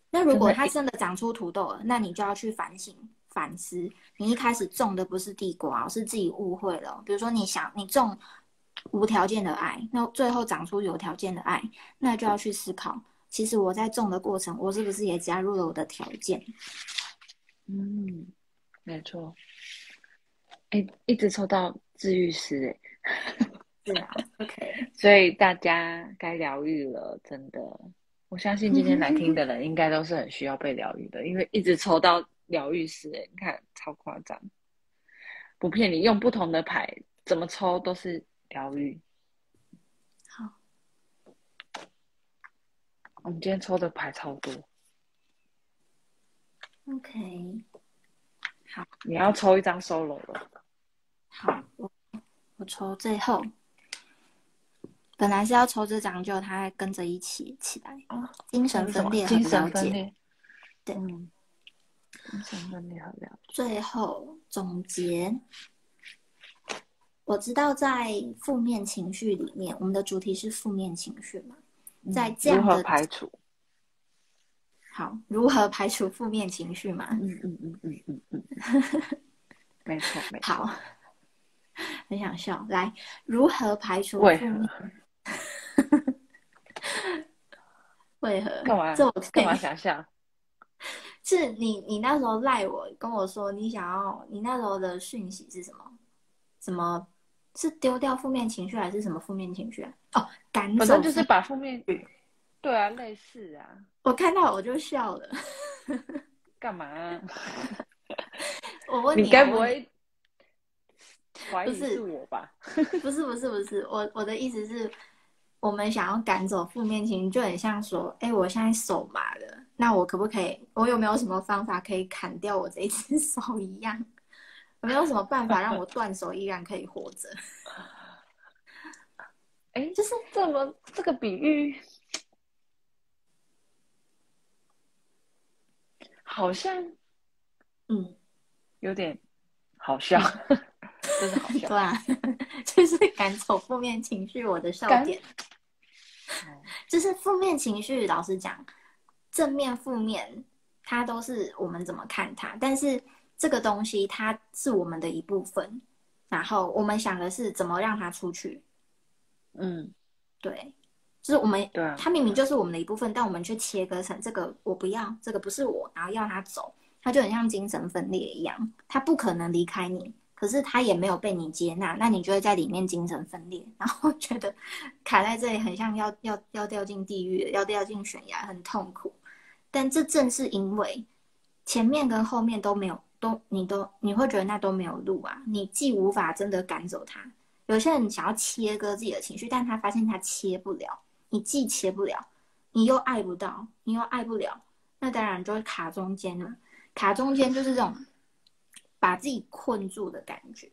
那如果它真的长出土豆了，那你就要去反省、反思。你一开始种的不是地瓜，是自己误会了。比如说，你想你种无条件的爱，那最后长出有条件的爱，那就要去思考，其实我在种的过程，我是不是也加入了我的条件？嗯，没错。哎，一直抽到治愈师，哎，是啊，OK。所以大家该疗愈了，真的。我相信今天来听的人应该都是很需要被疗愈的，因为一直抽到疗愈师，哎，你看超夸张，不骗你，用不同的牌怎么抽都是疗愈。好，我们今天抽的牌超多。OK，好，你要抽一张 solo 了。好，我我抽最后。本来是要抽这张，就他跟着一起起来。精神分裂，精神分裂，对，精神分裂好了解。最后总结，我知道在负面情绪里面，我们的主题是负面情绪嘛，在这样的排除，好，如何排除负面情绪嘛？嗯嗯嗯嗯嗯嗯，没错没错。好，很想笑。来，如何排除负面？为何？干嘛？这我干嘛想象？是你，你那时候赖我，跟我说你想要，你那时候的讯息是什么？什么是丢掉负面情绪，还是什么负面情绪啊？哦，赶走，反正就是把负面，对啊，类似啊。我看到我就笑了。干嘛？我问你，你该不会怀疑是我吧？不是，不是，不是，我我的意思是。我们想要赶走负面情绪，就很像说：“哎，我现在手麻了，那我可不可以？我有没有什么方法可以砍掉我这一只 手一样？有没有什么办法让我断手依然可以活着？”哎，就是这么这个比喻，好像嗯，有点好笑，真的好笑，对啊，就是赶走负面情绪，我的笑点。就是负面情绪，老实讲，正面、负面，它都是我们怎么看它。但是这个东西，它是我们的一部分。然后我们想的是怎么让它出去。嗯，对，就是我们，对，它明明就是我们的一部分，但我们却切割成这个我不要，这个不是我，然后要它走，它就很像精神分裂一样，它不可能离开你。可是他也没有被你接纳，那你就会在里面精神分裂，然后觉得卡在这里很像要要要掉进地狱，要掉进悬崖，很痛苦。但这正是因为前面跟后面都没有都你都你会觉得那都没有路啊，你既无法真的赶走他。有些人想要切割自己的情绪，但他发现他切不了，你既切不了，你又爱不到，你又爱不了，那当然就会卡中间了。卡中间就是这种把自己困住的感觉。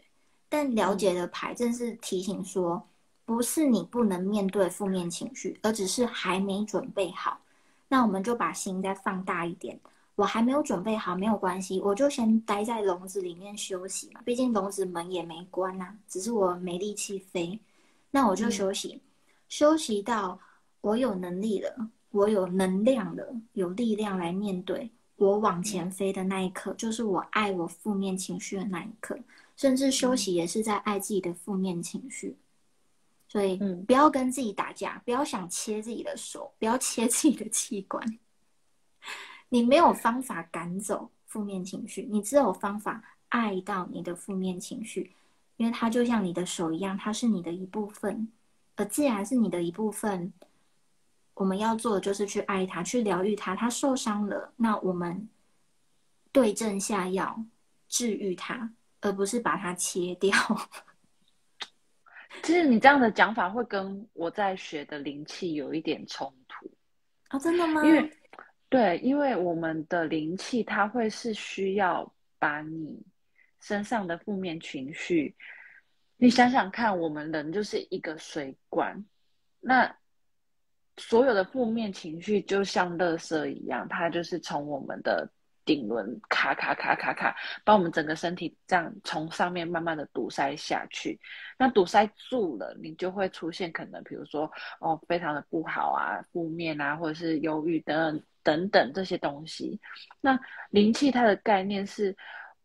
但了解的牌正是提醒说，不是你不能面对负面情绪，而只是还没准备好。那我们就把心再放大一点。我还没有准备好，没有关系，我就先待在笼子里面休息嘛。毕竟笼子门也没关呐，只是我没力气飞。那我就休息，休息到我有能力了，我有能量了，有力量来面对我往前飞的那一刻，就是我爱我负面情绪的那一刻。甚至休息也是在爱自己的负面情绪。所以，嗯不要跟自己打架，不要想切自己的手，不要切自己的器官。你没有方法赶走负面情绪，你只有方法爱到你的负面情绪，因为它就像你的手一样，它是你的一部分。而既然是你的一部分，我们要做的就是去爱他，去疗愈他。他受伤了，那我们对症下药，治愈他，而不是把它切掉。其实你这样的讲法会跟我在学的灵气有一点冲突啊？真的吗？因为。对，因为我们的灵气，它会是需要把你身上的负面情绪，你想想看，我们人就是一个水管，那所有的负面情绪就像垃圾一样，它就是从我们的。顶轮卡卡卡卡卡，把我们整个身体这样从上面慢慢的堵塞下去。那堵塞住了，你就会出现可能，比如说哦，非常的不好啊，负面啊，或者是忧郁等等等等这些东西。那灵气它的概念是，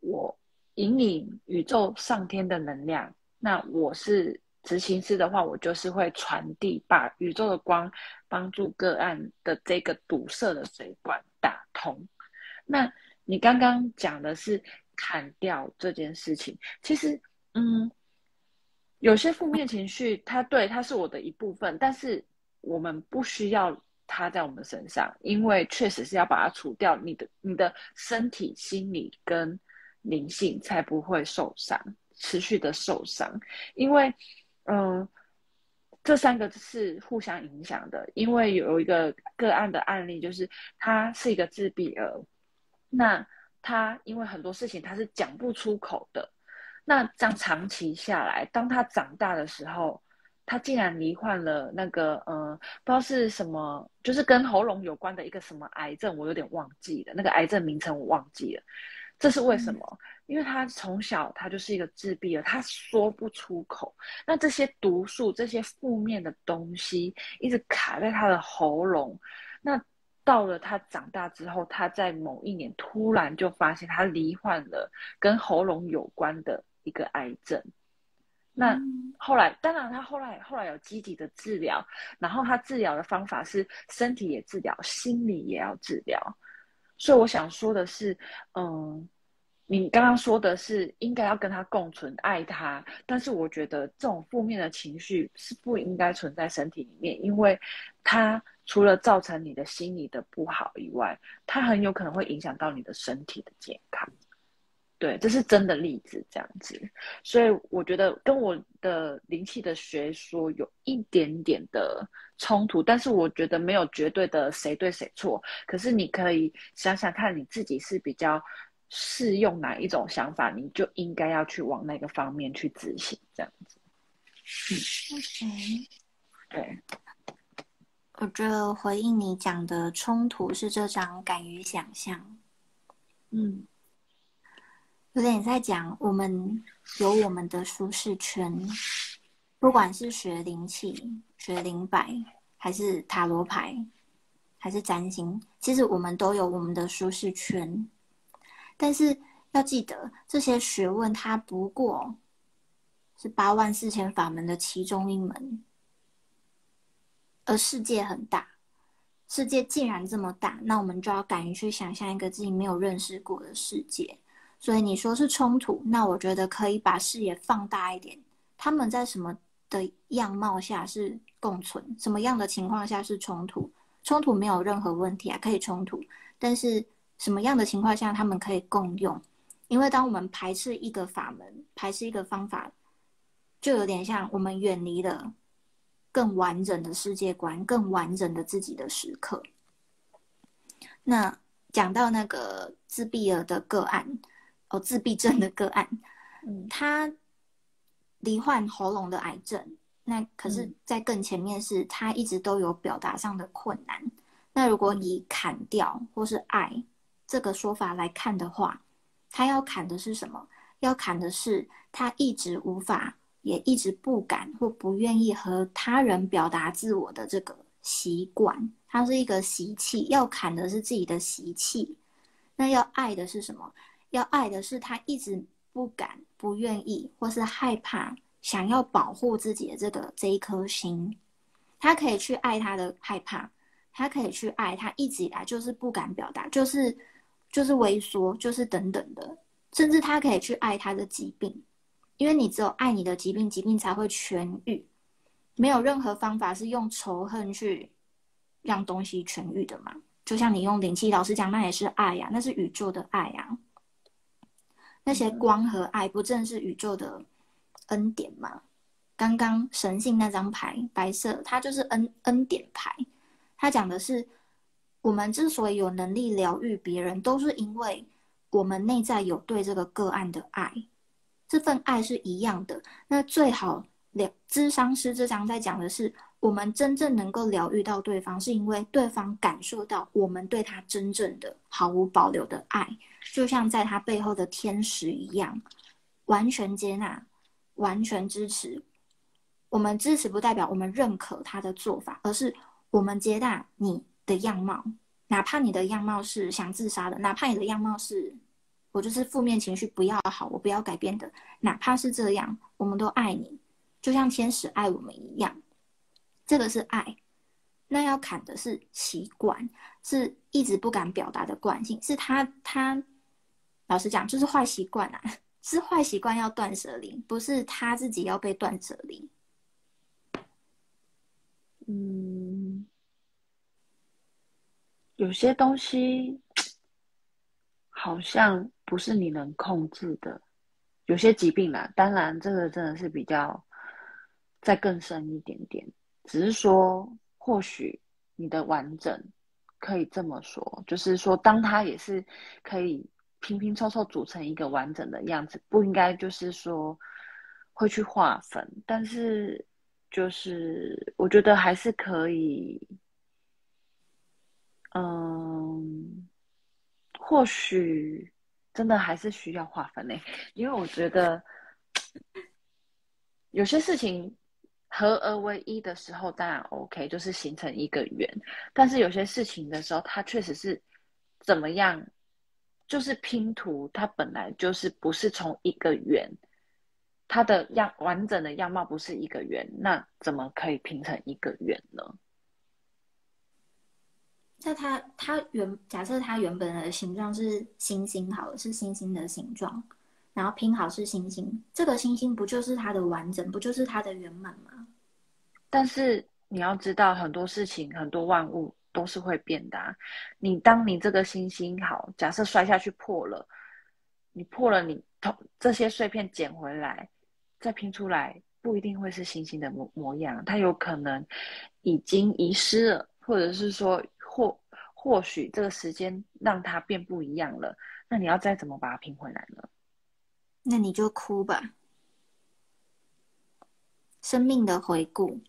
我引领宇宙上天的能量。那我是执行师的话，我就是会传递，把宇宙的光帮助个案的这个堵塞的水管打通。那你刚刚讲的是砍掉这件事情，其实，嗯，有些负面情绪，它对它是我的一部分，但是我们不需要它在我们身上，因为确实是要把它除掉，你的你的身体、心理跟灵性才不会受伤，持续的受伤，因为，嗯，这三个是互相影响的，因为有一个个案的案例，就是他是一个自闭儿。那他因为很多事情他是讲不出口的，那这样长期下来，当他长大的时候，他竟然罹患了那个呃，不知道是什么，就是跟喉咙有关的一个什么癌症，我有点忘记了，那个癌症名称我忘记了。这是为什么？因为他从小他就是一个自闭了，他说不出口，那这些毒素、这些负面的东西一直卡在他的喉咙，那。到了他长大之后，他在某一年突然就发现他罹患了跟喉咙有关的一个癌症。那后来，当然他后来后来有积极的治疗，然后他治疗的方法是身体也治疗，心理也要治疗。所以我想说的是，嗯，你刚刚说的是应该要跟他共存，爱他，但是我觉得这种负面的情绪是不应该存在身体里面，因为它。除了造成你的心理的不好以外，它很有可能会影响到你的身体的健康。对，这是真的例子，这样子。所以我觉得跟我的灵气的学说有一点点的冲突，但是我觉得没有绝对的谁对谁错。可是你可以想想看，你自己是比较适用哪一种想法，你就应该要去往那个方面去执行，这样子。嗯，OK，对。我觉得回应你讲的冲突是这张敢于想象，嗯，有点在讲我们有我们的舒适圈，不管是学灵气、学灵摆，还是塔罗牌，还是占星，其实我们都有我们的舒适圈。但是要记得，这些学问它不过是八万四千法门的其中一门。而世界很大，世界既然这么大，那我们就要敢于去想象一个自己没有认识过的世界。所以你说是冲突，那我觉得可以把视野放大一点。他们在什么的样貌下是共存？什么样的情况下是冲突？冲突没有任何问题啊，可以冲突。但是什么样的情况下他们可以共用？因为当我们排斥一个法门，排斥一个方法，就有点像我们远离了更完整的世界观、更完整的自己的时刻。那讲到那个自闭儿的个案，哦，自闭症的个案，嗯，他罹患喉咙的癌症，那可是，在更前面是他一直都有表达上的困难。那如果你砍掉或是爱这个说法来看的话，他要砍的是什么？要砍的是他一直无法，也一直不敢或不愿意和他人表达自我的这个习惯。它是一个习气，要砍的是自己的习气。那要爱的是什么？要爱的是他一直不敢、不愿意，或是害怕，想要保护自己的这个这一颗心。他可以去爱他的害怕，他可以去爱他一直以来就是不敢表达，就是就是萎缩，就是等等的。甚至他可以去爱他的疾病，因为你只有爱你的疾病，疾病才会痊愈。没有任何方法是用仇恨去。让东西痊愈的嘛，就像你用灵气，老师讲，那也是爱呀，那是宇宙的爱呀。那些光和爱，不正是宇宙的恩典吗？刚刚神性那张牌，白色，它就是恩恩典牌。它讲的是，我们之所以有能力疗愈别人，都是因为我们内在有对这个个案的爱，这份爱是一样的。那最好疗，智商师这张在讲的是。我们真正能够疗愈到对方，是因为对方感受到我们对他真正的毫无保留的爱，就像在他背后的天使一样，完全接纳、完全支持。我们支持不代表我们认可他的做法，而是我们接纳你的样貌，哪怕你的样貌是想自杀的，哪怕你的样貌是我就是负面情绪不要好，我不要改变的，哪怕是这样，我们都爱你，就像天使爱我们一样。这个是爱，那要砍的是习惯，是一直不敢表达的惯性，是他他，老实讲就是坏习惯啊，是坏习惯要断舍离，不是他自己要被断舍离。嗯，有些东西好像不是你能控制的，有些疾病啦，当然这个真的是比较再更深一点点。只是说，或许你的完整可以这么说，就是说，当它也是可以拼拼凑凑组成一个完整的样子，不应该就是说会去划分。但是，就是我觉得还是可以，嗯，或许真的还是需要划分嘞，因为我觉得有些事情。合而为一的时候，当然 OK，就是形成一个圆。但是有些事情的时候，它确实是怎么样，就是拼图，它本来就是不是从一个圆，它的样完整的样貌不是一个圆，那怎么可以拼成一个圆呢？在它它原假设它原本的形状是星星，好了，是星星的形状。然后拼好是星星，这个星星不就是它的完整，不就是它的圆满吗？但是你要知道，很多事情、很多万物都是会变的。你当你这个星星好，假设摔下去破了，你破了，你同这些碎片捡回来，再拼出来，不一定会是星星的模模样，它有可能已经遗失了，或者是说或或许这个时间让它变不一样了，那你要再怎么把它拼回来呢？那你就哭吧。生命的回顾，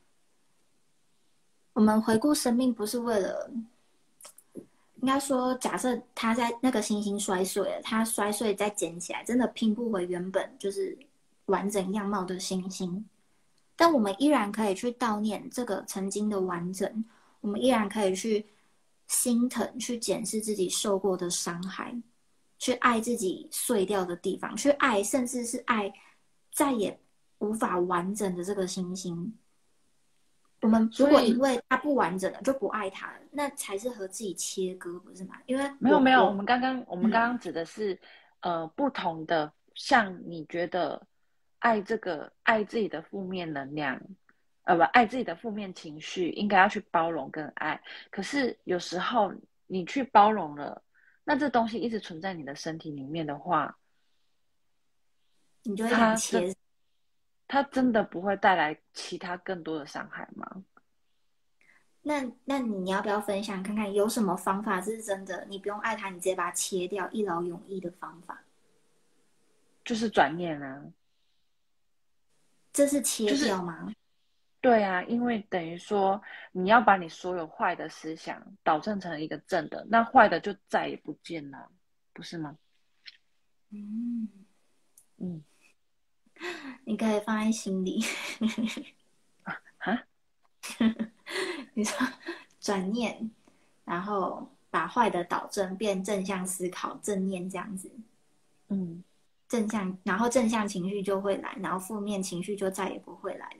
我们回顾生命不是为了，应该说，假设他在那个星星摔碎了，他摔碎再捡起来，真的拼不回原本就是完整样貌的星星。但我们依然可以去悼念这个曾经的完整，我们依然可以去心疼，去检视自己受过的伤害。去爱自己碎掉的地方，去爱，甚至是爱再也无法完整的这个星星。我们如果因为它不完整了就不爱它了，那才是和自己切割，不是吗？因为没有没有，我们刚刚我们刚刚指的是呃不同的，像你觉得爱这个爱自己的负面能量，呃不爱自己的负面情绪，应该要去包容跟爱。可是有时候你去包容了。那这东西一直存在你的身体里面的话，你就会想切。它真的不会带来其他更多的伤害吗？那那你要不要分享看看有什么方法这是真的？你不用爱它，你直接把它切掉，一劳永逸的方法，就是转念啊。这是切掉吗？对啊，因为等于说你要把你所有坏的思想导正成一个正的，那坏的就再也不见了，不是吗？嗯嗯。你可以放在心里，啊？你说转念，然后把坏的导正，变正向思考，正念这样子。嗯，正向，然后正向情绪就会来，然后负面情绪就再也不会来了。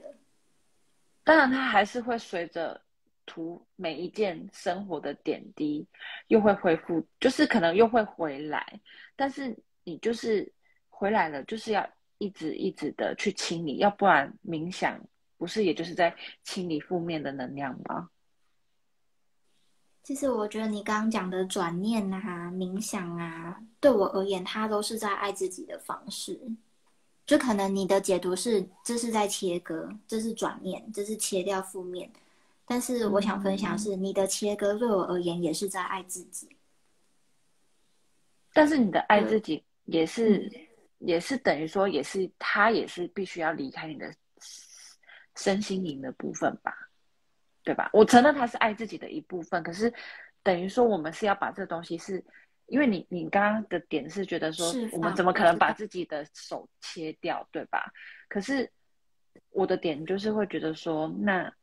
当然，它还是会随着图每一件生活的点滴，又会恢复，就是可能又会回来。但是你就是回来了，就是要。一直一直的去清理，要不然冥想不是也就是在清理负面的能量吗？其实我觉得你刚刚讲的转念啊、冥想啊，对我而言，它都是在爱自己的方式。就可能你的解读是这是在切割，这是转念，这是切掉负面。但是我想分享是，你的切割对我而言也是在爱自己。但是你的爱自己也是。也是等于说，也是他也是必须要离开你的身心灵的部分吧，对吧？我承认他是爱自己的一部分，可是等于说我们是要把这东西是，因为你你刚刚的点是觉得说，我们怎么可能把自己的手切掉，对吧？可是我的点就是会觉得说，那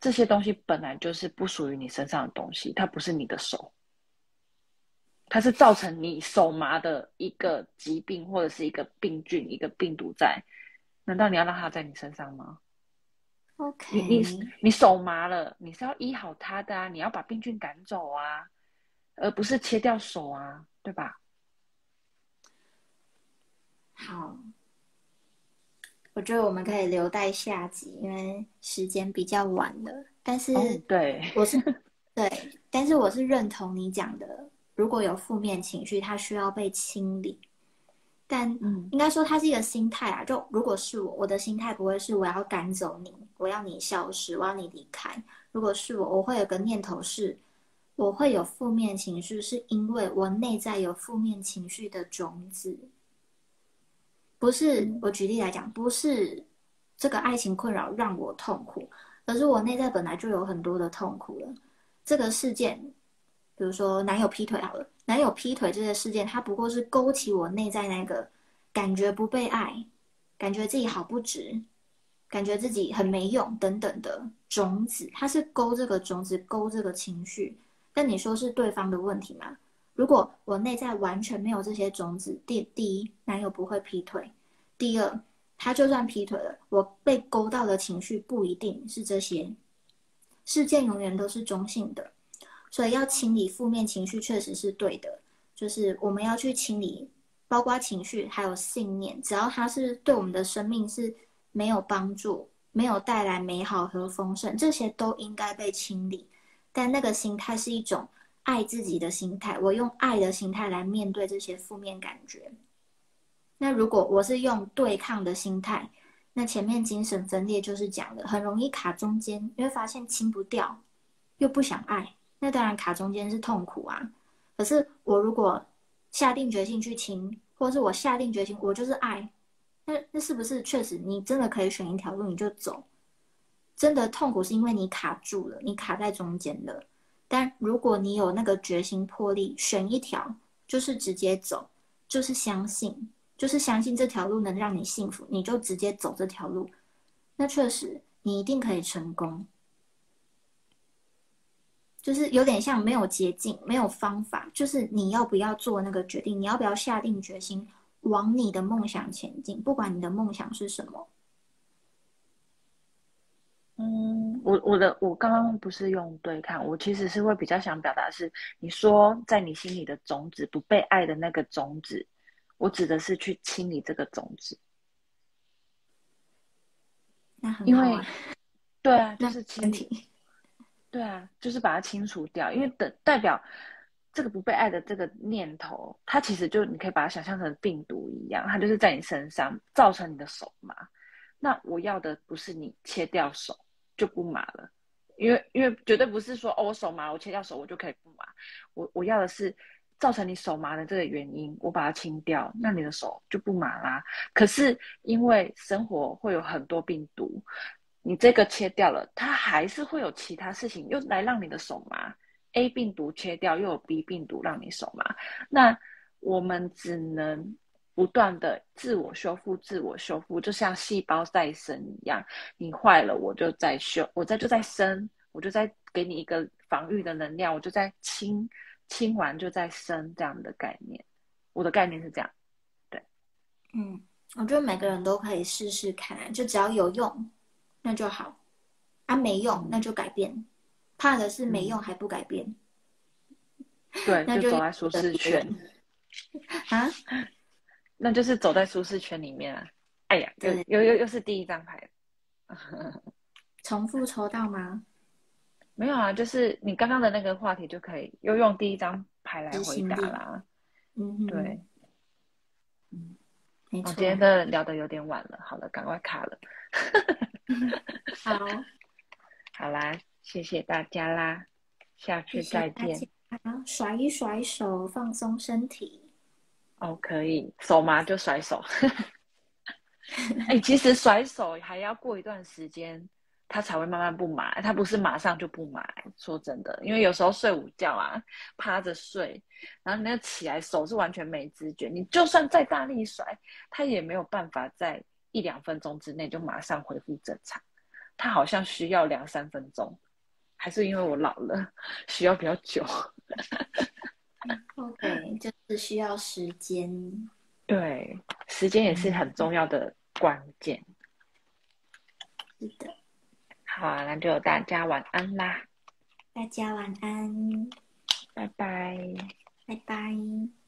这些东西本来就是不属于你身上的东西，它不是你的手。它是造成你手麻的一个疾病，或者是一个病菌、一个病毒在，难道你要让它在你身上吗？OK，你你你手麻了，你是要医好它的啊，你要把病菌赶走啊，而不是切掉手啊，对吧？好，我觉得我们可以留待下集，因为时间比较晚了。但是，对，我是对，但是我是认同你讲的。如果有负面情绪，它需要被清理，但应该说它是一个心态啊。就如果是我，我的心态不会是我要赶走你，我要你消失，我要你离开。如果是我，我会有个念头是，我会有负面情绪，是因为我内在有负面情绪的种子。不是我举例来讲，不是这个爱情困扰让我痛苦，而是我内在本来就有很多的痛苦了。这个事件。比如说男友劈腿好了，男友劈腿这些事件，它不过是勾起我内在那个感觉不被爱，感觉自己好不值，感觉自己很没用等等的种子，它是勾这个种子，勾这个情绪。但你说是对方的问题吗？如果我内在完全没有这些种子，第第一，男友不会劈腿；第二，他就算劈腿了，我被勾到的情绪不一定是这些，事件永远都是中性的。所以要清理负面情绪，确实是对的。就是我们要去清理，包括情绪还有信念，只要它是对我们的生命是没有帮助、没有带来美好和丰盛，这些都应该被清理。但那个心态是一种爱自己的心态，我用爱的心态来面对这些负面感觉。那如果我是用对抗的心态，那前面精神分裂就是讲的，很容易卡中间，因为发现清不掉，又不想爱。那当然卡中间是痛苦啊，可是我如果下定决心去亲，或者是我下定决心我就是爱，那那是不是确实你真的可以选一条路你就走？真的痛苦是因为你卡住了，你卡在中间了。但如果你有那个决心魄力，选一条就是直接走，就是相信，就是相信这条路能让你幸福，你就直接走这条路，那确实你一定可以成功。就是有点像没有捷径，没有方法，就是你要不要做那个决定，你要不要下定决心往你的梦想前进，不管你的梦想是什么。嗯，我我的我刚刚不是用对抗，我其实是会比较想表达是，你说在你心里的种子不被爱的那个种子，我指的是去清理这个种子。那很好啊，对啊，就是清理。对啊，就是把它清除掉，因为等代表这个不被爱的这个念头，它其实就你可以把它想象成病毒一样，它就是在你身上造成你的手麻。那我要的不是你切掉手就不麻了，因为因为绝对不是说哦我手麻我切掉手我就可以不麻，我我要的是造成你手麻的这个原因，我把它清掉，那你的手就不麻啦。可是因为生活会有很多病毒，你这个切掉了，它还是会有其他事情又来让你的手麻。A 病毒切掉，又有 B 病毒让你手麻，那我们只能不断的自我修复、自我修复，就像细胞再生一样。你坏了，我就再修，我再就再生，我就再给你一个防御的能量，我就再清清完就再生这样的概念。我的概念是这样，对，嗯，我觉得每个人都可以试试看，就只要有用那就好，啊没用那就改变。怕的是没用还不改变，对，那就走在舒适圈啊，那就是走在舒适圈里面啊。哎呀，又又又又是第一张牌，重复抽到吗？没有啊，就是你刚刚的那个话题就可以又用第一张牌来回答啦。嗯，对，嗯，我今天的聊的有点晚了，好了，赶快卡了。好，好啦。谢谢大家啦，下次再见。甩一甩手，放松身体。哦，可以，手麻就甩手。哎，其实甩手还要过一段时间，它才会慢慢不麻。它不是马上就不麻。说真的，因为有时候睡午觉啊，趴着睡，然后你那起来手是完全没知觉。你就算再大力甩，它也没有办法在一两分钟之内就马上恢复正常。它好像需要两三分钟。还是因为我老了，需要比较久。OK，就是需要时间。对，时间也是很重要的关键。是的。好，那就大家晚安啦。大家晚安。拜拜。拜拜。